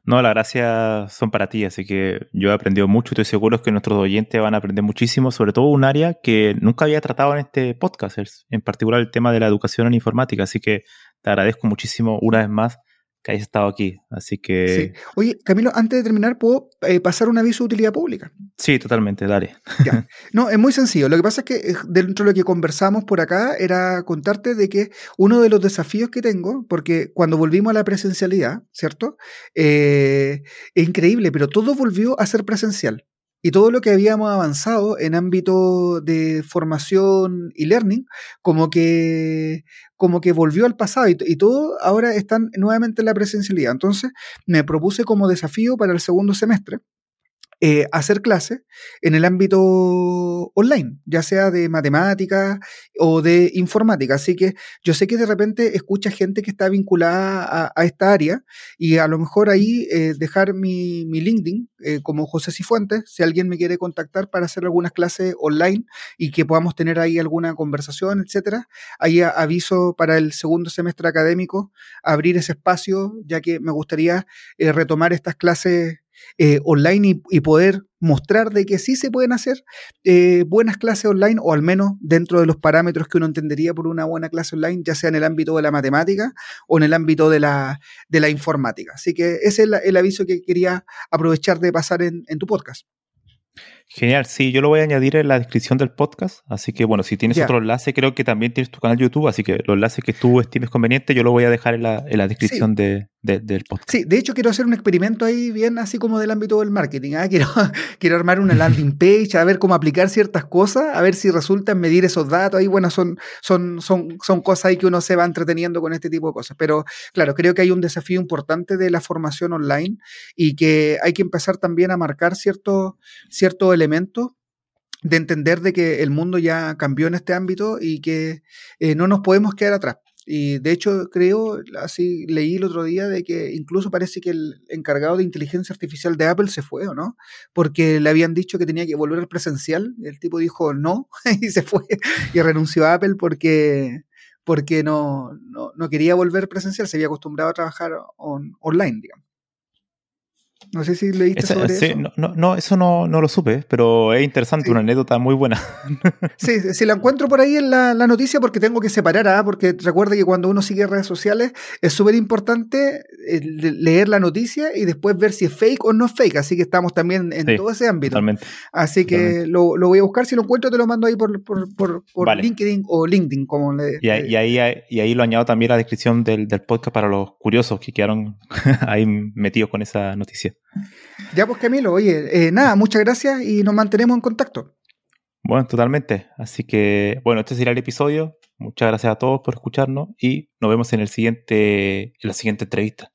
No, las gracias son para ti, así que yo he aprendido mucho y estoy seguro que nuestros oyentes van a aprender muchísimo, sobre todo un área que nunca había tratado en este podcast, en particular el tema de la educación en informática, así que te agradezco muchísimo una vez más que hayas estado aquí. Así que. Sí. Oye, Camilo, antes de terminar, ¿puedo eh, pasar un aviso de utilidad pública? Sí, totalmente, dale. Ya. No, es muy sencillo. Lo que pasa es que eh, dentro de lo que conversamos por acá era contarte de que uno de los desafíos que tengo, porque cuando volvimos a la presencialidad, ¿cierto? Eh, es increíble, pero todo volvió a ser presencial. Y todo lo que habíamos avanzado en ámbito de formación y learning, como que, como que volvió al pasado y, todo ahora están nuevamente en la presencialidad. Entonces me propuse como desafío para el segundo semestre eh, hacer clases en el ámbito online, ya sea de matemática o de informática. Así que yo sé que de repente escucha gente que está vinculada a, esta área y a lo mejor ahí eh, dejar mi, mi LinkedIn eh, como José Cifuentes, si alguien me quiere contactar para hacer algunas clases online y que podamos tener ahí alguna conversación, etcétera. Ahí aviso para el segundo semestre académico abrir ese espacio, ya que me gustaría retomar estas clases eh, online y, poder mostrar de que sí se pueden hacer eh, buenas clases online o al menos dentro de los parámetros que uno entendería por una buena clase online, ya sea en el ámbito de la matemática o en el ámbito de la, de la informática. Así que ese es el aviso que quería aprovechar de pasar en tu podcast. Genial, sí, yo lo voy a añadir en la descripción del podcast, así que bueno, si tienes otro enlace, creo que también tienes tu canal YouTube, así que los enlaces que tú estimes conveniente, yo lo voy a dejar en la, en la descripción de, del podcast. Sí, de hecho quiero hacer un experimento ahí bien así como del ámbito del marketing, ¿ah? quiero, quiero armar una landing page, a ver cómo aplicar ciertas cosas, a ver si resulta medir esos datos, ahí bueno, son, son, son, son cosas ahí que uno se va entreteniendo con este tipo de cosas, pero claro, creo que hay un desafío importante de la formación online y que hay que empezar también a marcar ciertos cierto elementos de entender de que el mundo ya cambió en este ámbito y que eh, no nos podemos quedar atrás. Y de hecho creo, así leí el otro día, de que incluso parece que el encargado de inteligencia artificial de Apple se fue, ¿o no? Porque le habían dicho que tenía que volver al presencial. El tipo dijo no y se fue y renunció a Apple porque, porque no, no, quería volver presencial, se había acostumbrado a trabajar online, digamos. No sé si leíste sobre eso. No, no, eso no, no, lo supe, pero es interesante, una anécdota muy buena. sí, si la encuentro por ahí en la, noticia porque tengo que separar, ¿ah? porque recuerda que cuando uno sigue redes sociales es súper importante eh, leer la noticia y después ver si es fake o no es fake, así que estamos también en todo ese ámbito. Totalmente. Así que lo, voy a buscar, si lo encuentro te lo mando ahí por, por, por, LinkedIn o LinkedIn, como le... Y, y, ahí, y ahí lo añado también a la descripción del, del podcast para los curiosos que quedaron ahí metidos con esa noticia. Ya pues Camilo, oye, eh, nada, muchas gracias y nos mantenemos en contacto. Bueno, totalmente. Así que, bueno, este será el episodio. Muchas gracias a todos por escucharnos y nos vemos en el siguiente, en la siguiente entrevista.